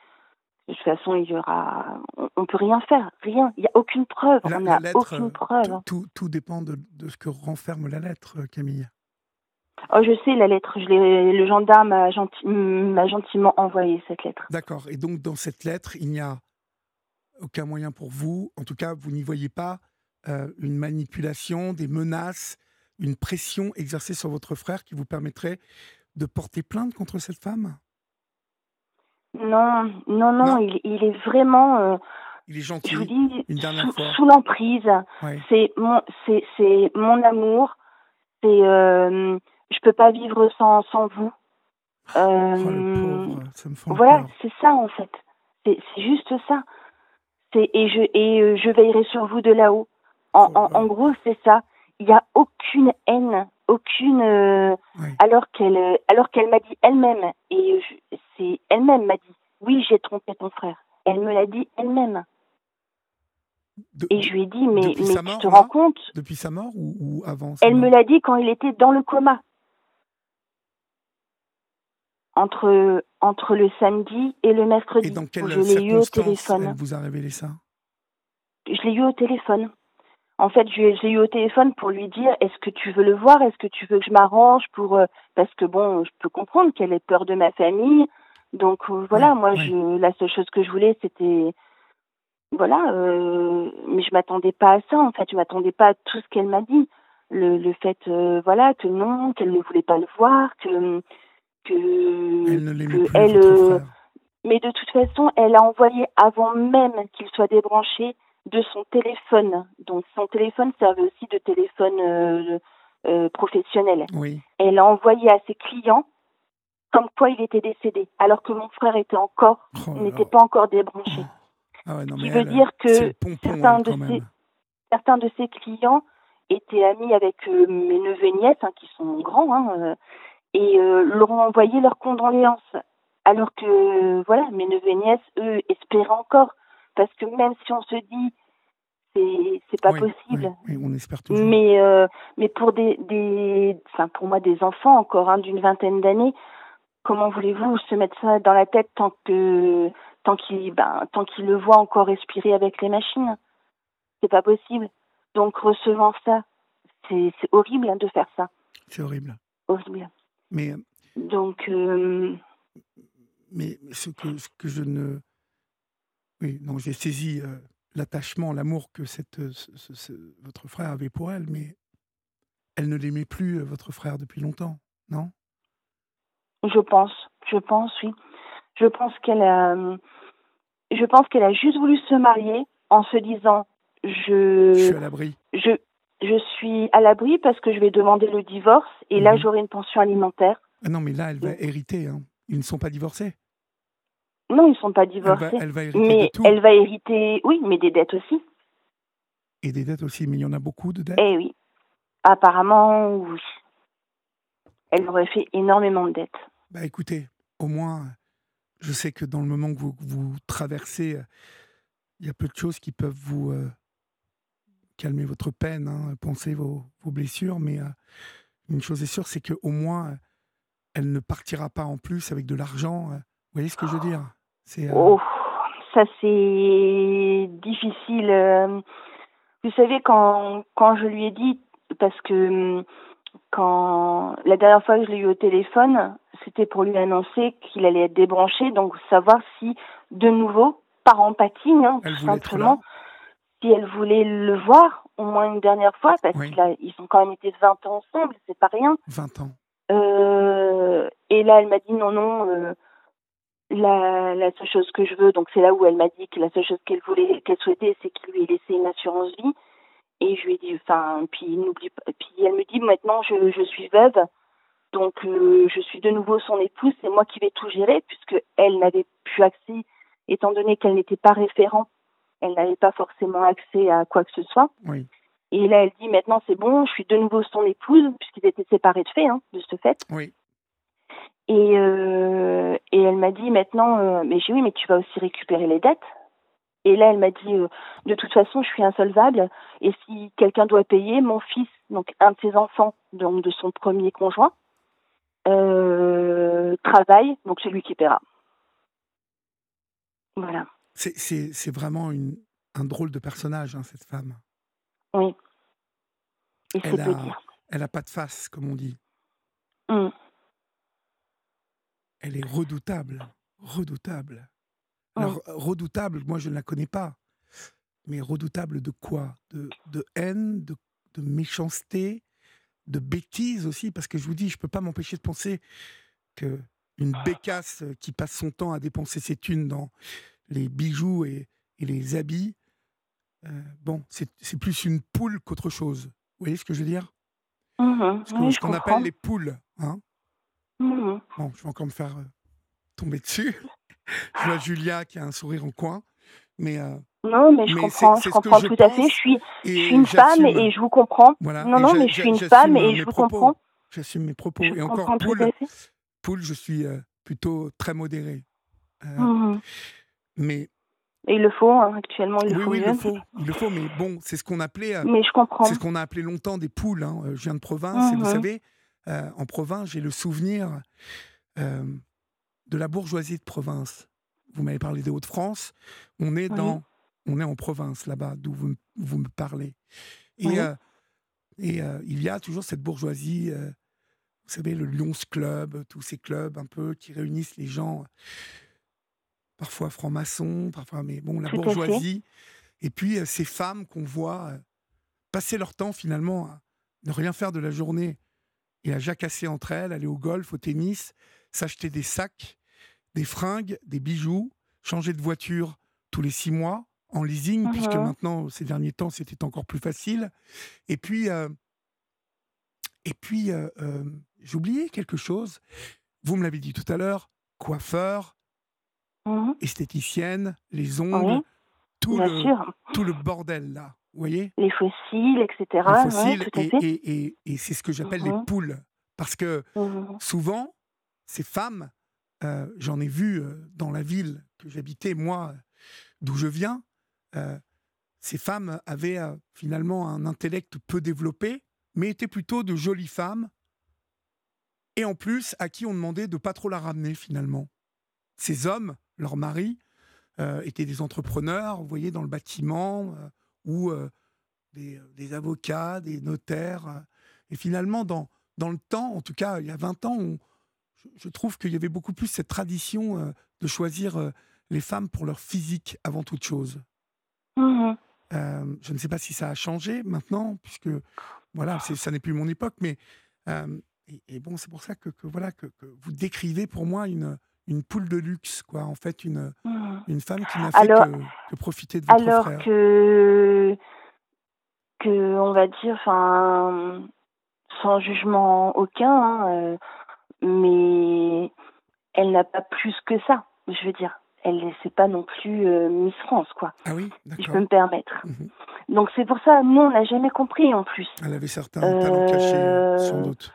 [SPEAKER 2] de toute façon il y aura on, on peut rien faire, rien, il n'y a aucune preuve,
[SPEAKER 1] la,
[SPEAKER 2] on n'a
[SPEAKER 1] aucune
[SPEAKER 2] preuve.
[SPEAKER 1] Tout, tout, tout, dépend de, de, ce que renferme la lettre Camille.
[SPEAKER 2] Oh, je sais la lettre, je le gendarme m'a gentiment envoyé cette lettre.
[SPEAKER 1] D'accord, et donc dans cette lettre il n'y a aucun moyen pour vous, en tout cas vous n'y voyez pas euh, une manipulation, des menaces, une pression exercée sur votre frère qui vous permettrait de porter plainte contre cette femme?
[SPEAKER 2] Non, non, non, Il, il, est vraiment. Euh,
[SPEAKER 1] il est gentil.
[SPEAKER 2] Je vous dis,
[SPEAKER 1] une dernière
[SPEAKER 2] sous,
[SPEAKER 1] fois.
[SPEAKER 2] sous l'emprise. Ouais. C'est mon, c'est, c'est mon amour. C'est, euh, je peux pas vivre sans, sans vous.
[SPEAKER 1] Euh, oh, le pauvre, ça me fait
[SPEAKER 2] voilà, c'est ça en fait. C'est, c'est juste ça. C'est, et je, et euh, je veillerai sur vous de là-haut. En, en, en gros, c'est ça. Il n'y a aucune haine, aucune. Euh,
[SPEAKER 1] oui.
[SPEAKER 2] Alors qu'elle, euh, alors qu'elle m'a dit elle-même, et je, c'est elle-même m'a dit, oui, j'ai trompé ton frère. Elle me l'a dit elle-même.
[SPEAKER 1] De,
[SPEAKER 2] et je lui ai dit, mais, mais
[SPEAKER 1] mort,
[SPEAKER 2] tu te rends compte
[SPEAKER 1] Depuis sa mort ou, ou avant
[SPEAKER 2] Elle me l'a dit quand il était dans le coma. Entre, entre le samedi et le mercredi.
[SPEAKER 1] Et dans quelle
[SPEAKER 2] je l'ai eu au téléphone.
[SPEAKER 1] Elle vous a révélé ça
[SPEAKER 2] Je l'ai eu au téléphone. En fait, l'ai eu au téléphone pour lui dire est-ce que tu veux le voir? Est-ce que tu veux que je m'arrange pour euh, parce que bon, je peux comprendre qu'elle ait peur de ma famille. Donc euh, voilà,
[SPEAKER 1] ouais,
[SPEAKER 2] moi,
[SPEAKER 1] ouais.
[SPEAKER 2] je la seule chose que je voulais, c'était voilà, euh, mais je m'attendais pas à ça. En fait, je m'attendais pas à tout ce qu'elle m'a dit. Le, le fait, euh, voilà, que non, qu'elle ne voulait pas le voir, que que
[SPEAKER 1] elle ne l'aimait
[SPEAKER 2] que
[SPEAKER 1] plus,
[SPEAKER 2] elle,
[SPEAKER 1] votre frère.
[SPEAKER 2] mais de toute façon, elle a envoyé avant même qu'il soit débranché de son téléphone. Donc son téléphone servait aussi de téléphone euh, euh, professionnel.
[SPEAKER 1] Oui.
[SPEAKER 2] Elle a envoyé à ses clients comme quoi il était décédé, alors que mon frère était encore,
[SPEAKER 1] oh
[SPEAKER 2] n'était pas encore débranché.
[SPEAKER 1] Ah ouais, non,
[SPEAKER 2] Ce qui veut
[SPEAKER 1] elle,
[SPEAKER 2] dire que
[SPEAKER 1] pompon,
[SPEAKER 2] certains, de ses,
[SPEAKER 1] même.
[SPEAKER 2] certains de ses clients étaient amis avec euh, mes neveux et nièces, hein, qui sont grands, hein, euh, et leur ont envoyé leurs condoléances. Alors que, voilà, mes neveux et nièces, eux, espéraient encore. Parce que même si on se dit c'est c'est pas
[SPEAKER 1] oui,
[SPEAKER 2] possible.
[SPEAKER 1] Oui, oui, on espère toujours.
[SPEAKER 2] Mais euh, mais pour des des enfin pour moi des enfants encore hein, d'une vingtaine d'années, comment voulez-vous se mettre ça dans la tête tant que tant qu'il ben tant qu'il le voit encore respirer avec les machines? C'est pas possible. Donc recevant ça, c'est horrible hein, de faire ça.
[SPEAKER 1] C'est horrible.
[SPEAKER 2] Horrible.
[SPEAKER 1] Mais
[SPEAKER 2] donc euh...
[SPEAKER 1] mais ce que ce que je ne oui, non, j'ai saisi euh, l'attachement, l'amour que cette, ce, ce, ce, votre frère avait pour elle, mais elle ne l'aimait plus, votre frère, depuis longtemps, non?
[SPEAKER 2] Je pense, je pense, oui. Je pense qu'elle a, je pense qu'elle a juste voulu se marier en se disant, je,
[SPEAKER 1] Je suis à l'abri.
[SPEAKER 2] je, je suis à l'abri parce que je vais demander le divorce et là
[SPEAKER 1] Mhm.
[SPEAKER 2] j'aurai une pension alimentaire.
[SPEAKER 1] Ah non, mais là, elle va hériter. hein. Ils ne sont pas divorcés.
[SPEAKER 2] Non, ils sont pas
[SPEAKER 1] Elle va,
[SPEAKER 2] divorcés.
[SPEAKER 1] elle va hériter de
[SPEAKER 2] Mais
[SPEAKER 1] tout.
[SPEAKER 2] elle va hériter, oui, mais des dettes aussi.
[SPEAKER 1] Et des dettes aussi, mais il y en a beaucoup de dettes.
[SPEAKER 2] Eh oui. Apparemment, oui. Elle aurait fait énormément de dettes.
[SPEAKER 1] Bah écoutez, au moins, je sais que dans le moment que vous, traversez, euh, il y a peu de choses qui peuvent vous euh, calmer votre peine, hein, penser vos, blessures, mais euh, une chose est sûre, c'est qu'au moins, euh, elle ne partira pas en plus avec de l'argent. euh. vous voyez ce que je veux dire? Euh,
[SPEAKER 2] Oh, ça c'est difficile. euh. Vous savez, quand, quand je lui ai dit, parce que hum, quand la dernière fois que je l'ai eu au téléphone, c'était pour lui annoncer qu'il allait être débranché, donc savoir si, de nouveau, par empathie, hein, tout simplement, si elle voulait le voir au moins une dernière fois, parce
[SPEAKER 1] Oui.
[SPEAKER 2] qu'ils ont quand même été 20 ans ensemble, c'est pas rien.
[SPEAKER 1] 20 ans.
[SPEAKER 2] Euh, et là, elle m'a dit non, non. euh, la, la seule chose que je veux, donc c'est là où elle m'a dit que la seule chose qu'elle voulait, qu'elle souhaitait, c'est qu'il lui ait laissé une assurance vie. Et je lui ai dit, enfin, puis n'oublie pas. Puis elle me dit maintenant, je, je suis veuve, donc euh, je suis de nouveau son épouse, c'est moi qui vais tout gérer, puisque elle n'avait plus accès, étant donné qu'elle n'était pas référent, elle n'avait pas forcément accès à quoi que ce soit.
[SPEAKER 1] Oui.
[SPEAKER 2] Et là, elle dit maintenant c'est bon, je suis de nouveau son épouse, puisqu'ils étaient séparés de fait, hein, de ce fait.
[SPEAKER 1] Oui.
[SPEAKER 2] Et, euh, et elle m'a dit maintenant, euh, mais j'ai oui, mais tu vas aussi récupérer les dettes. Et là, elle m'a dit, euh, de toute façon, je suis insolvable. Et si quelqu'un doit payer, mon fils, donc un de ses enfants, donc de son premier conjoint, euh, travaille, donc c'est lui qui paiera. Voilà.
[SPEAKER 1] C'est- vraiment une, un drôle de personnage, hein, cette femme.
[SPEAKER 2] Oui. Et
[SPEAKER 1] Elle a,
[SPEAKER 2] dire.
[SPEAKER 1] elle n'a pas de face, comme on dit.
[SPEAKER 2] Hum.
[SPEAKER 1] Elle est redoutable. Redoutable. Alors, redoutable, moi, je ne la connais pas. Mais redoutable de quoi? De, de haine, de, de méchanceté, de bêtise aussi Parce que je vous dis, je ne peux pas m'empêcher de penser que une bécasse qui passe son temps à dépenser ses thunes dans les bijoux et, et les habits, euh, bon, c'est plus une poule qu'autre chose. Vous voyez ce que je veux dire?
[SPEAKER 2] Mhm.
[SPEAKER 1] Ce
[SPEAKER 2] Oui,
[SPEAKER 1] qu'on appelle les poules. Hein
[SPEAKER 2] Mhm.
[SPEAKER 1] Bon, je vais encore me faire euh, tomber dessus. je vois Julia qui a un sourire en coin. Mais, euh,
[SPEAKER 2] Non, mais je
[SPEAKER 1] Mais
[SPEAKER 2] comprends, je comprends
[SPEAKER 1] je
[SPEAKER 2] tout à fait. Je suis, je suis une femme et je vous comprends.
[SPEAKER 1] Voilà,
[SPEAKER 2] Non, non, mais je suis une femme et je vous
[SPEAKER 1] propos.
[SPEAKER 2] comprends.
[SPEAKER 1] J'assume mes propos.
[SPEAKER 2] Je
[SPEAKER 1] et encore,
[SPEAKER 2] fait.
[SPEAKER 1] poule, je suis euh, plutôt très modéré. Euh,
[SPEAKER 2] Mhm.
[SPEAKER 1] Mais
[SPEAKER 2] Et il le faut, hein, actuellement, il
[SPEAKER 1] oui,
[SPEAKER 2] faut
[SPEAKER 1] oui, il le faut. Il le faut, mais bon, c'est ce qu'on appelait. euh,
[SPEAKER 2] Mais je comprends.
[SPEAKER 1] C'est ce qu'on a appelé longtemps des poules. hein. Je viens de province et vous
[SPEAKER 2] Mhm.
[SPEAKER 1] savez, euh, en province, j'ai le souvenir de la bourgeoisie de province. Vous m'avez parlé des Hauts-de-France. On est
[SPEAKER 2] Oui.
[SPEAKER 1] dans, on est en province là-bas, d'où vous, me- vous me parlez. Et,
[SPEAKER 2] Oui.
[SPEAKER 1] euh, et euh, il y a toujours cette bourgeoisie. euh, vous savez, le Lions Club, tous ces clubs un peu qui réunissent les gens, parfois francs-maçons, parfois, mais bon, la
[SPEAKER 2] Tout
[SPEAKER 1] bourgeoisie. Et puis ces femmes qu'on voit passer leur temps finalement à ne rien faire de la journée et à jacasser entre elles, aller au golf, au tennis, s'acheter des sacs, des fringues, des bijoux, changer de voiture tous les six mois en leasing, puisque
[SPEAKER 2] Mhm.
[SPEAKER 1] maintenant, ces derniers temps, c'était encore plus facile. Et puis, euh, et puis euh, euh, j'ai oublié quelque chose. Vous me l'avez dit tout à l'heure, coiffeur,
[SPEAKER 2] Mhm.
[SPEAKER 1] esthéticienne, les ongles,
[SPEAKER 2] Oui,
[SPEAKER 1] tout,
[SPEAKER 2] bien
[SPEAKER 1] le,
[SPEAKER 2] sûr.
[SPEAKER 1] tout le bordel là. Vous voyez?
[SPEAKER 2] Les fossiles, etc.
[SPEAKER 1] Les fossiles,
[SPEAKER 2] tout à
[SPEAKER 1] et,
[SPEAKER 2] fait.
[SPEAKER 1] et- et- et c'est ce que j'appelle les
[SPEAKER 2] Mhm.
[SPEAKER 1] poules. Parce que
[SPEAKER 2] Mhm.
[SPEAKER 1] souvent, ces femmes, euh, j'en ai vu euh, dans la ville que j'habitais, moi, euh, d'où je viens, ces femmes avaient finalement un intellect peu développé, mais étaient plutôt de jolies femmes, et en plus, à qui on demandait de pas trop la ramener finalement. Ces hommes, leurs maris, étaient des entrepreneurs, vous voyez, dans le bâtiment, ou des, avocats, des notaires. et finalement, dans, dans le temps, en tout cas, il y a 20 ans, on- je, je trouve qu'il y avait beaucoup plus cette tradition euh, de choisir euh, les femmes pour leur physique avant toute chose.
[SPEAKER 2] Mhm.
[SPEAKER 1] Euh, je ne sais pas si ça a changé maintenant, puisque voilà, ça n'est plus mon époque, mais et, bon, c'est pour ça que, voilà que, vous décrivez pour moi une, une poule de luxe, quoi. En fait, une, mmh. une femme qui n'a fait que, profiter de votre
[SPEAKER 2] alors que que on va dire, enfin, sans jugement aucun, hein, mais elle n'a pas plus que ça. Je veux dire, elle c'est pas non plus euh, Miss France, quoi.
[SPEAKER 1] Ah oui,
[SPEAKER 2] si je peux me permettre. Mmh Donc c'est pour ça, nous, on n'a jamais compris en plus.
[SPEAKER 1] Elle avait certains talents cachés, sans euh, doute.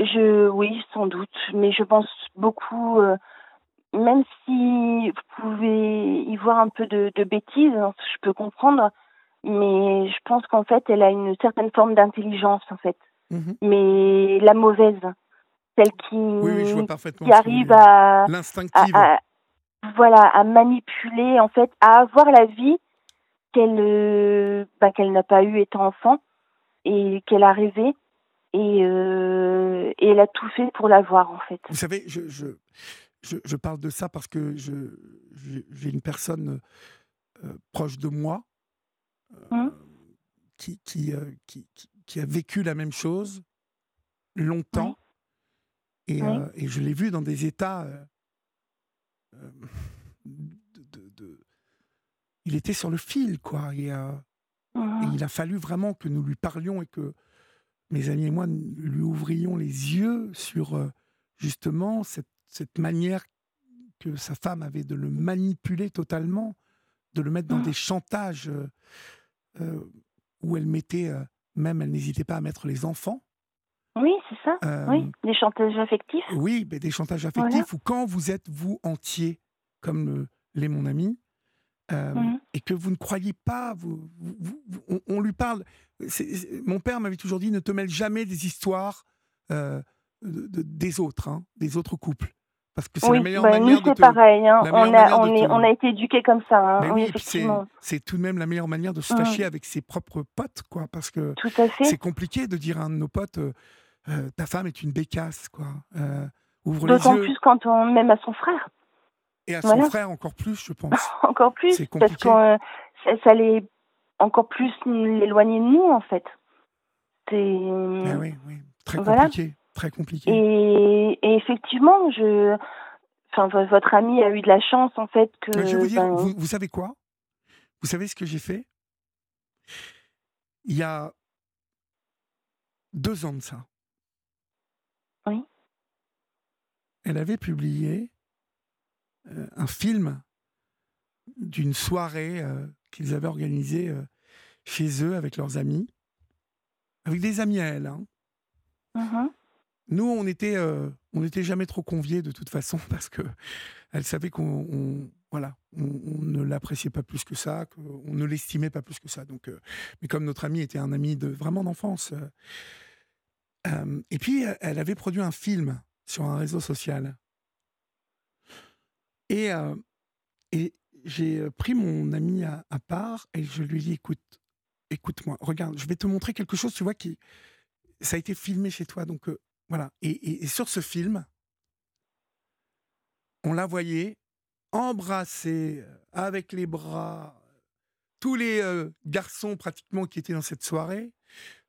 [SPEAKER 2] Je, oui, sans doute, mais je pense beaucoup, euh, même si vous pouvez y voir un peu de, de bêtises, hein, je peux comprendre, mais je pense qu'en fait, elle a une certaine forme d'intelligence, en fait. Mmh mais la mauvaise, celle qui, qui arrive à, à, voilà, à manipuler, en fait, à avoir la vie qu'elle euh, bah, qu'elle n'a pas eue étant enfant et qu'elle a rêvé et, euh, et elle a tout fait pour l'avoir en fait.
[SPEAKER 1] Vous savez, je, je, je, parle de ça parce que j'ai une personne euh, proche de moi mmh. qui, qui, qui, qui, a vécu la même chose longtemps et, et, je l'ai vu dans des états de, il était sur le fil quoi et, et mmh. il a fallu vraiment que nous lui parlions et que mes amis et moi, lui ouvrions les yeux sur euh, justement cette, cette, manière que sa femme avait de le manipuler totalement, de le mettre dans des chantages euh, euh, où elle mettait, même elle n'hésitait pas à mettre les enfants.
[SPEAKER 2] Oui, c'est ça. oui, des chantages affectifs.
[SPEAKER 1] Oui, mais des chantages affectifs où quand vous êtes, vous, entier, comme l'est mon ami, Mmh. et que vous ne croyez pas, vous, on, lui parle. mon père m'avait toujours dit ne te mêle jamais des histoires euh, des autres, hein, des autres couples. Parce que c'est la meilleure manière nous,
[SPEAKER 2] c'est pareil. Hein. On, a, on, est, on a été éduqués comme ça. Hein. Oui,
[SPEAKER 1] c'est tout de même la meilleure manière de se mmh. fâcher avec ses propres potes, quoi. Parce que
[SPEAKER 2] c'est
[SPEAKER 1] compliqué de dire à un de nos potes euh, euh, ta femme est une bécasse, quoi.
[SPEAKER 2] ouvre les yeux. D'autant plus quand on même à son frère.
[SPEAKER 1] Et à son frère encore plus, je pense.
[SPEAKER 2] encore plus, parce que euh, ça, ça allait encore plus l'éloigner de nous, en fait.
[SPEAKER 1] C'est. Ah oui, oui, très compliqué, très compliqué.
[SPEAKER 2] Et, effectivement, je. Enfin, votre ami a eu de la chance, en fait, que.
[SPEAKER 1] Je vais vous dire, ben vous, vous savez quoi? Vous savez ce que j'ai fait? Il y a deux ans de ça.
[SPEAKER 2] Oui.
[SPEAKER 1] Elle avait publié euh, un film d'une soirée euh, qu'ils avaient organisée euh, chez eux avec leurs amis, avec des amis à elle. Hein.
[SPEAKER 2] Mm-hmm.
[SPEAKER 1] Nous, on était, on n'était jamais trop conviés de toute façon parce que elle savait qu'on, voilà, on, ne l'appréciait pas plus que ça, qu'on ne l'estimait pas plus que ça. Donc, mais comme notre ami était un ami de vraiment d'enfance, et puis elle avait produit un film sur un réseau social et, et j'ai pris mon ami à, part et je lui ai dit écoute, écoute-moi, regarde, je vais te montrer quelque chose, tu vois, qui ça a été filmé chez toi, donc voilà. Et, et, sur ce film, on la voyait embrasser avec les bras tous les garçons pratiquement qui étaient dans cette soirée.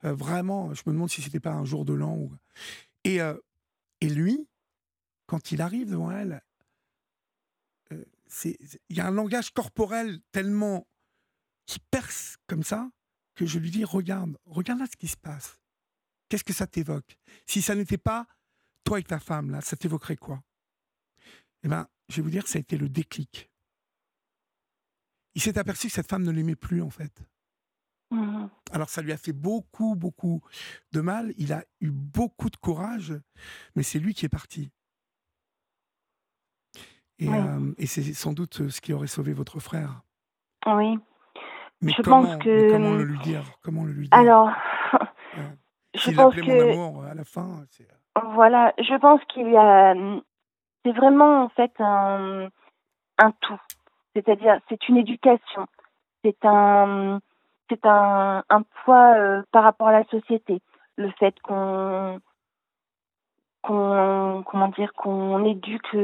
[SPEAKER 1] Vraiment, je me demande si c'était pas un jour de l'an. Et, et lui, quand il arrive devant elle, il y a un langage corporel tellement qui perce comme ça que je lui dis regarde, regarde là ce qui se passe. Qu'est-ce que ça t'évoque? Si ça n'était pas toi et ta femme là, ça t'évoquerait quoi? Eh bien, je vais vous dire, ça a été le déclic. Il s'est aperçu que cette femme ne l'aimait plus en fait.
[SPEAKER 2] Mmh
[SPEAKER 1] Alors ça lui a fait beaucoup, beaucoup de mal. Il a eu beaucoup de courage, mais c'est lui qui est parti. Et, c'est sans doute ce qui aurait sauvé votre frère.
[SPEAKER 2] Oui.
[SPEAKER 1] Mais je comment, pense que. comment le lui dire? Comment le lui dire?
[SPEAKER 2] Alors. je pense que.
[SPEAKER 1] mon amour à la fin.
[SPEAKER 2] Voilà, je pense qu'il y a. C'est vraiment en fait un, un tout. C'est-à-dire, c'est une éducation. C'est un, c'est un, poids par rapport à la société. Le fait qu'on, qu'on, comment dire, qu'on éduque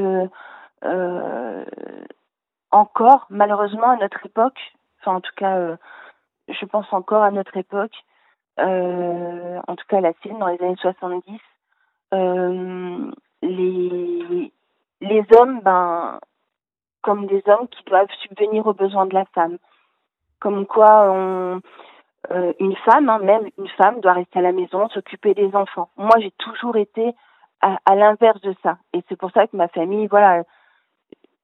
[SPEAKER 2] euh, encore, malheureusement, à notre époque, enfin en tout cas, euh, je pense encore à notre époque, euh, en tout cas à la sienne, dans les années 70, les, les hommes, ben, comme des hommes qui doivent subvenir aux besoins de la femme. Comme quoi, on, une femme, hein, même une femme, doit rester à la maison, s'occuper des enfants. Moi, j'ai toujours été à, à l'inverse de ça. Et c'est pour ça que ma famille, voilà,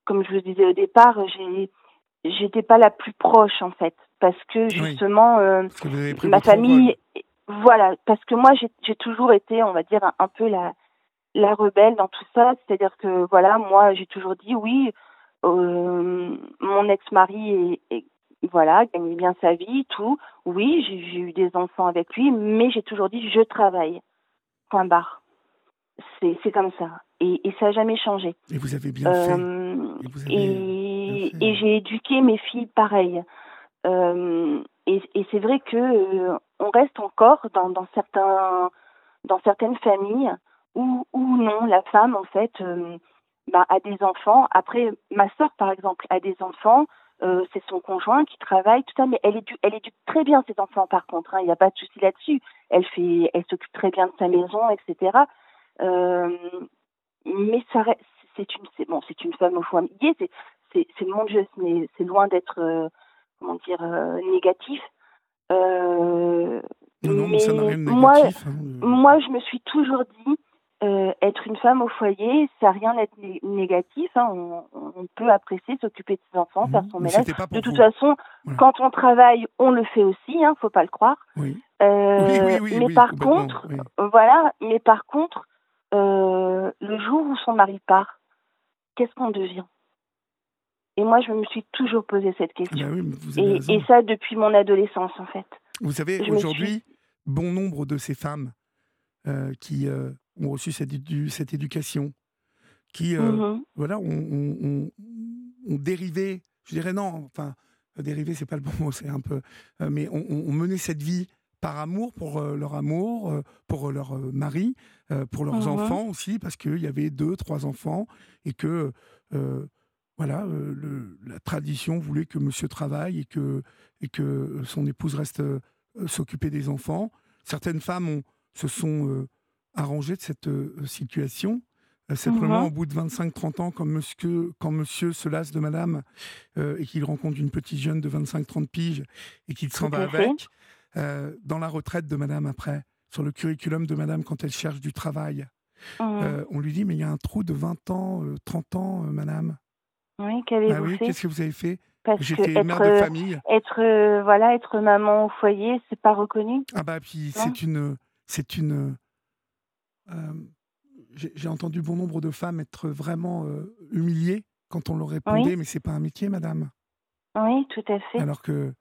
[SPEAKER 2] comme je vous disais au départ, j'ai j'étais pas la plus proche en fait parce que justement euh, ma famille voilà parce que moi j'ai toujours été on va dire un, peu la la rebelle dans tout ça c'est-à-dire que voilà moi j'ai toujours dit oui euh, mon ex-mari est, voilà gagnait bien sa vie tout. Oui j'ai eu des enfants avec lui mais j'ai toujours dit je travaille. Point barre. C'est c'est comme ça. Et, et ça n'a jamais changé.
[SPEAKER 1] Et vous avez bien fait.
[SPEAKER 2] Euh, et, et j'ai éduqué mes filles pareil. Euh, et, et c'est vrai que euh, on reste encore dans, dans certains dans certaines familles où, où non la femme en fait euh, bah, a des enfants. Après ma sœur par exemple a des enfants. Euh, c'est son conjoint qui travaille tout ça, mais elle éduque, elle éduque très bien ses enfants par contre. Hein, il n'y a pas de souci là-dessus. Elle fait, elle s'occupe très bien de sa maison, etc. Euh, mais ça c'est une, c'est bon, c'est une femme au foyer. C'est c'est, c'est mon Dieu, c'est loin d'être, euh, comment dire, négatif.
[SPEAKER 1] Non, mais ça rien de
[SPEAKER 2] moi,
[SPEAKER 1] négatif, hein,
[SPEAKER 2] moi, je me suis toujours dit, être une femme au foyer, ça n'a rien d'être négatif. Hein. On, on, peut apprécier s'occuper de ses enfants, faire son ménage. De toute façon, quand on travaille, on le fait aussi. Hein, faut pas le croire.
[SPEAKER 1] Oui.
[SPEAKER 2] Euh,
[SPEAKER 1] oui,
[SPEAKER 2] mais par contre, voilà. Mais par contre, euh, le jour où son mari part, qu'est-ce qu'on devient? Et moi, je me suis toujours posé cette question.
[SPEAKER 1] Bah
[SPEAKER 2] et, ça depuis mon adolescence, en fait.
[SPEAKER 1] Vous savez, aujourd'hui, bon nombre de ces femmes euh, qui euh, ont reçu cette, cette éducation, qui euh, mm-hmm. voilà, ont, dérivé, je dirais non, enfin, dérivé, c'est pas le bon mot, c'est un peu, mais ont, mené cette vie par amour pour leur amour, pour leur mari, pour leurs mm-hmm. enfants aussi, parce qu'il y avait deux, trois enfants, et que voilà, euh, la tradition voulait que monsieur travaille et que, et que son épouse reste euh, s'occuper des enfants. Certaines femmes se sont euh, arrangées de cette situation. Simplement, mmh au bout de 25-30 ans, quand monsieur, quand monsieur se lasse de madame et qu'il rencontre une petite jeune de 25-30 piges et qu'il s'en va avec, dans la retraite de madame après, sur le curriculum de madame quand elle cherche du travail, mmh on lui dit Mais il y a un trou de 20 ans, 30 ans, madame.
[SPEAKER 2] Oui, qu'avez-vous
[SPEAKER 1] bah oui, Qu'est-ce que vous avez fait?
[SPEAKER 2] J'étais
[SPEAKER 1] mère de famille.
[SPEAKER 2] Être, euh, voilà, être maman au foyer, c'est pas reconnu?
[SPEAKER 1] Ah bah puis c'est une, c'est une. Euh, j'ai entendu bon nombre de femmes être vraiment euh, humiliées quand on leur répondait, mais c'est pas un métier, madame.
[SPEAKER 2] Oui, tout à fait.
[SPEAKER 1] Alors que.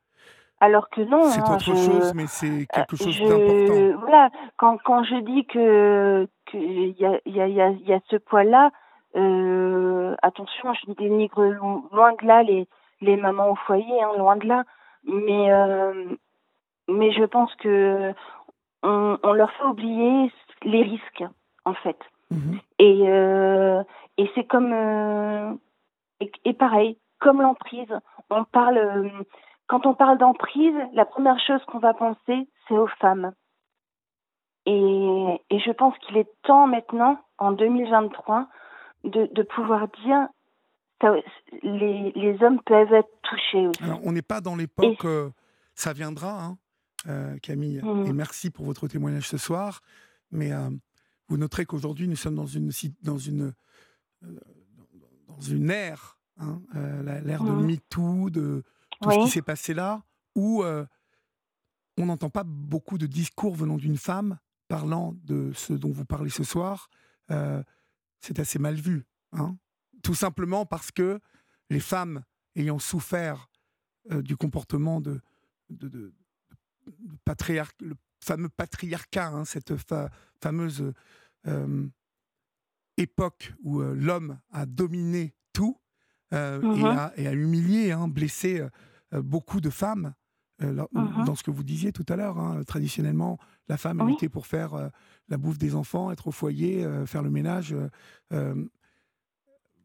[SPEAKER 2] Alors que non.
[SPEAKER 1] C'est
[SPEAKER 2] hein,
[SPEAKER 1] autre chose, mais c'est quelque chose d'important.
[SPEAKER 2] Voilà, quand, quand je dis que qu'il y a, y, a, y a ce poids-là, euh, attention, je dénigre loin de là les, les mamans au foyer, hein, loin de là. Mais, euh, mais je pense que on, on, leur fait oublier les risques, en fait. Mhm. Et, euh, et c'est comme. Euh, et, et, pareil, comme l'emprise, on parle. Euh, quand on parle d'emprise, la première chose qu'on va penser, c'est aux femmes. Et, et je pense qu'il est temps maintenant, en 2023, de, de pouvoir dire les, les, hommes peuvent être touchés aussi.
[SPEAKER 1] Alors, on n'est pas dans l'époque, ça viendra, hein, euh, Camille, mmh. et merci pour votre témoignage ce soir, mais euh, vous noterez qu'aujourd'hui, nous sommes dans une, dans une, dans une ère, hein, l'ère de mmh. MeToo, de tout ce qui s'est passé là, où on n'entend pas beaucoup de discours venant d'une femme parlant de ce dont vous parlez ce soir c'est assez mal vu. Hein Tout simplement parce que les femmes ayant souffert euh, du comportement de, de, le fameux patriarcat, hein, cette fameuse euh, époque où euh, l'homme a dominé tout mm-hmm. et, a, humilié, hein, blessé beaucoup de femmes. Mm-hmm. Dans ce que vous disiez tout à l'heure, traditionnellement, la femme, elle était pour faire euh, la bouffe des enfants, être au foyer, euh, faire le ménage. Euh,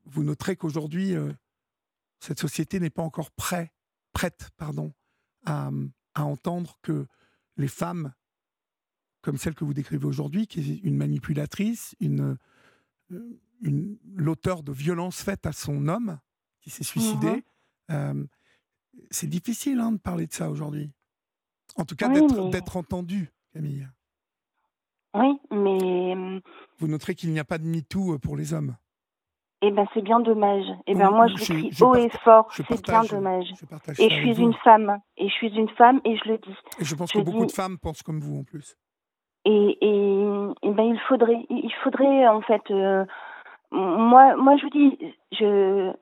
[SPEAKER 1] vous noterez qu'aujourd'hui, cette société n'est pas encore prêt, prête pardon, à, entendre que les femmes, comme celle que vous décrivez aujourd'hui, qui est une manipulatrice, une, une l'auteur de violences faites à son homme qui s'est suicidé.
[SPEAKER 2] Mhm.
[SPEAKER 1] c'est difficile hein, de parler de ça aujourd'hui. En tout cas,
[SPEAKER 2] Oui,
[SPEAKER 1] d'être
[SPEAKER 2] mais-
[SPEAKER 1] entendu, Camille.
[SPEAKER 2] Oui, mais hum,
[SPEAKER 1] Vous noterez qu'il n'y a pas de MeToo pour les hommes.
[SPEAKER 2] Eh ben, c'est bien dommage. Eh
[SPEAKER 1] Oui,
[SPEAKER 2] ben, moi,
[SPEAKER 1] je-
[SPEAKER 2] je le crie
[SPEAKER 1] je
[SPEAKER 2] haut et fort. C'est bien dommage.
[SPEAKER 1] Je partage
[SPEAKER 2] Et je suis une femme. Et je suis une femme et je le dis.
[SPEAKER 1] Et je pense que beaucoup de femmes pensent comme vous en plus.
[SPEAKER 2] Et, et, et ben, il faudrait, il faudrait, en fait, euh, moi, moi, je vous dis, je,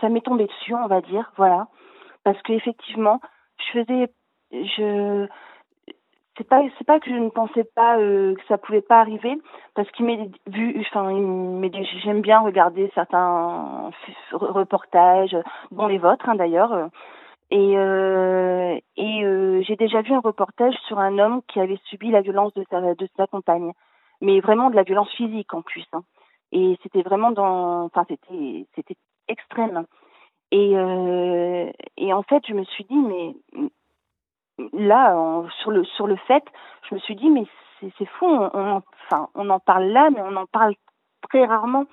[SPEAKER 2] ça m'est tombé dessus, on va dire, voilà. Parce qu'effectivement, je faisais, je, c'est pas, c'est pas que je ne pensais pas euh, que ça pouvait pas arriver, parce qu'il m'est vu, enfin, j'aime bien regarder certains reportages, dont les vôtres, hein, d'ailleurs. euh, Et, euh, et j'ai déjà vu un reportage sur un homme qui avait subi la violence de sa, de sa compagne, mais vraiment de la violence physique en plus. hein. Et c'était vraiment dans, enfin c'était c'était extrême. Et et en fait, je me suis dit mais là en- sur le sur le fait, je me suis dit mais c'est fou, on, on en, enfin on en parle là, mais on en parle très rarement.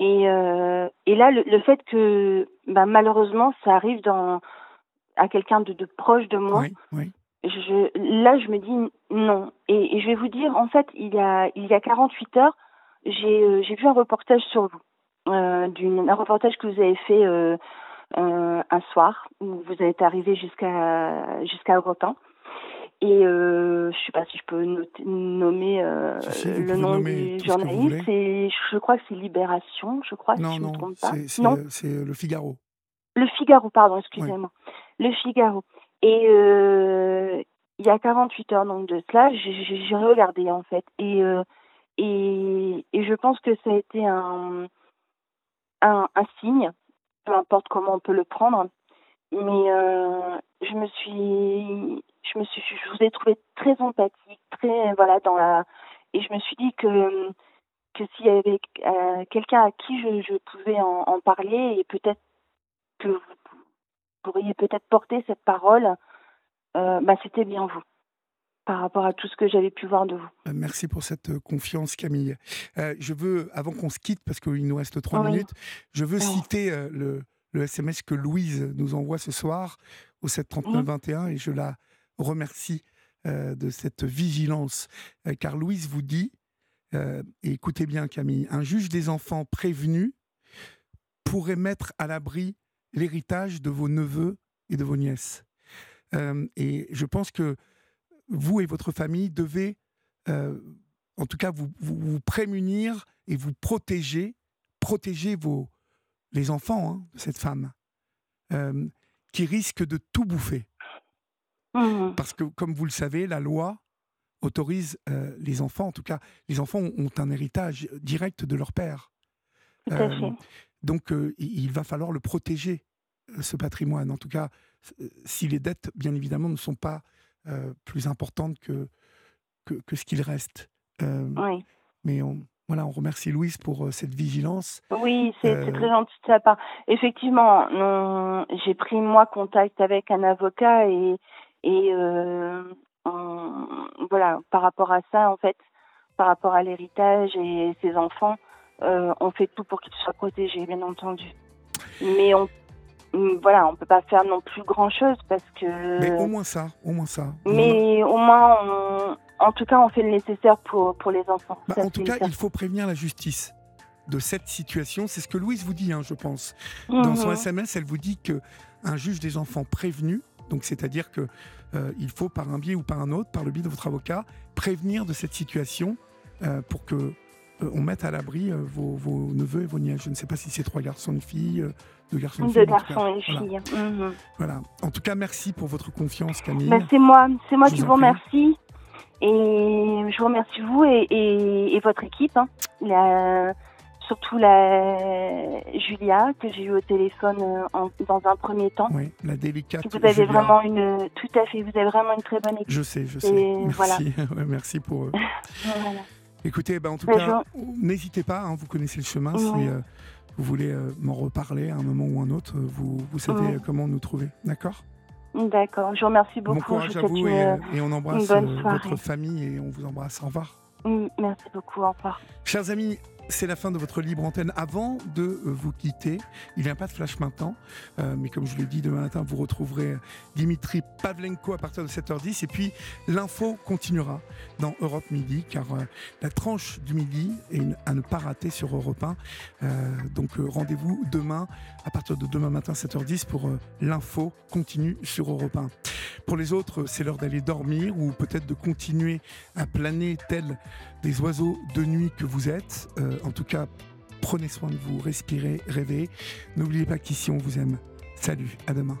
[SPEAKER 2] Et, euh, et là, le, le fait que bah, malheureusement, ça arrive dans, à quelqu'un de, de proche de moi,
[SPEAKER 1] Oui, oui.
[SPEAKER 2] je, là, je me dis non. Et, et je vais vous dire, en fait, il y a, il y a 48 heures, j'ai euh, j'ai vu un reportage sur vous. Euh, d'une- un reportage que vous avez fait euh, un soir, où vous êtes arrivé jusqu'à jusqu'à Europe 1. Et euh, je sais pas si je peux noter- nommer euh,
[SPEAKER 1] Si,
[SPEAKER 2] le nom du journaliste. C'est, je crois que c'est Libération, je crois,
[SPEAKER 1] Non,
[SPEAKER 2] si je ne
[SPEAKER 1] non,
[SPEAKER 2] me trompe pas. Non,
[SPEAKER 1] c'est le Figaro.
[SPEAKER 2] le Figaro, pardon, excusez-moi. Le Figaro. Et euh, il y a 48 heures donc de cela, j'ai regardé en fait. Et, et, et je pense que ça a été un, un, un signe, peu importe comment on peut le prendre. Mais euh, je me suis, je me suis, je vous ai trouvé très empathique, très voilà dans la, et je me suis dit que que s'il y avait euh, quelqu'un à qui je, pouvais en, en parler et peut-être que vous pourriez peut-être porter cette parole, euh, bah, c'était bien vous, par rapport à tout ce que j'avais pu voir de vous.
[SPEAKER 1] Euh, Merci pour cette euh, confiance, Camille. Euh, je veux, avant qu'on se quitte, parce qu'il nous reste trois
[SPEAKER 2] Oui.
[SPEAKER 1] minutes, je veux
[SPEAKER 2] Oui.
[SPEAKER 1] citer euh, le, le SMS que Louise nous envoie ce soir au 739-21 et je la remercie euh, de cette vigilance. Car Louise vous dit, et écoutez bien Camille, un juge des enfants prévenu pourrait mettre à l'abri l'héritage de vos neveux et de vos nièces. Et je pense que vous et votre famille devez, euh, en tout cas, vous, vous, vous prémunir et vous protéger, protéger vos, les enfants hein, de cette femme euh, qui risque de tout bouffer.
[SPEAKER 2] Mhm.
[SPEAKER 1] Parce que, comme vous le savez, la loi autorise euh, les enfants, en tout cas, les enfants ont, un héritage direct de leur père.
[SPEAKER 2] Tout à fait.
[SPEAKER 1] donc, il va falloir le protéger, ce patrimoine. En tout cas, si les dettes, bien évidemment, ne sont pas euh, plus importantes que, que, que ce qu'il reste. Euh,
[SPEAKER 2] Oui.
[SPEAKER 1] mais on, voilà, on remercie Louise pour euh, cette vigilance.
[SPEAKER 2] Oui, c'est
[SPEAKER 1] Euh,
[SPEAKER 2] très gentil de sa part. Effectivement, j'ai pris moi contact avec un avocat et, et euh, on- voilà, par rapport à ça, en fait, par rapport à l'héritage et ses enfants, euh, on fait tout pour qu'ils soient protégés, bien entendu. Mais on, voilà, on peut pas faire non plus grand chose parce que.
[SPEAKER 1] Mais au moins ça, au moins ça.
[SPEAKER 2] Mais au moins, on- en tout cas, on fait le nécessaire pour, pour les enfants.
[SPEAKER 1] Bah, en tout cas, il faut prévenir la justice de cette situation. C'est ce que Louise vous dit, hein, je pense. Dans son
[SPEAKER 2] Mhm.
[SPEAKER 1] SMS, elle vous dit que un juge des enfants prévenu, donc c'est-à-dire que euh, il faut par un biais ou par un autre, par le biais de votre avocat, prévenir de cette situation euh, pour que euh, on mette à l'abri vos, vos neveux et vos nièces. Je ne sais pas si c'est trois garçons, une fille, deux garçons,
[SPEAKER 2] et une
[SPEAKER 1] Voilà.
[SPEAKER 2] fille. Mhm.
[SPEAKER 1] Voilà. En tout cas, merci pour votre confiance, Camille.
[SPEAKER 2] Ben, c'est moi, c'est moi
[SPEAKER 1] Je
[SPEAKER 2] qui
[SPEAKER 1] vous
[SPEAKER 2] remercie. Et je vous remercie vous et, et, et votre équipe. hein. La- surtout la Julia que j'ai eu au téléphone euh, en- dans un premier temps.
[SPEAKER 1] Oui, la délicate.
[SPEAKER 2] Vous avez
[SPEAKER 1] Julia.
[SPEAKER 2] vraiment une, tout à fait, vous avez vraiment une très bonne équipe.
[SPEAKER 1] Je sais, je
[SPEAKER 2] Et
[SPEAKER 1] sais. Merci,
[SPEAKER 2] voilà.
[SPEAKER 1] Merci pour.
[SPEAKER 2] Voilà.
[SPEAKER 1] Écoutez, ben, en tout
[SPEAKER 2] Ben,
[SPEAKER 1] cas, n'hésitez pas, hein, vous connaissez le chemin.
[SPEAKER 2] Oui.
[SPEAKER 1] Si euh, vous voulez euh, m'en reparler à un moment ou un autre, euh, vous, vous savez
[SPEAKER 2] Oui.
[SPEAKER 1] euh, comment nous trouver. D'accord?
[SPEAKER 2] D'accord, je vous remercie beaucoup.
[SPEAKER 1] Bon courage
[SPEAKER 2] je
[SPEAKER 1] à
[SPEAKER 2] vous
[SPEAKER 1] et, et on embrasse votre famille et on vous embrasse. Au revoir.
[SPEAKER 2] Mm, Merci beaucoup, au revoir.
[SPEAKER 1] Chers amis, c'est la fin de votre libre antenne. Avant de euh, vous quitter, il n'y a pas de flash maintenant, euh, mais comme je l'ai dit, demain matin, vous retrouverez Dimitri Pavlenko à partir de 7h10. Et puis, l'info continuera dans Europe Midi, car euh, la tranche du midi est à ne pas rater sur Europe 1. Euh, donc, euh, rendez-vous demain, à partir de demain matin, 7h10, pour euh, l'info continue sur Europe 1. Pour les autres, c'est l'heure d'aller dormir ou peut-être de continuer à planer tel des oiseaux de nuit que vous êtes. Euh, en tout cas, prenez soin de vous, respirez, rêvez. N'oubliez pas qu'ici on vous aime. Salut, à demain.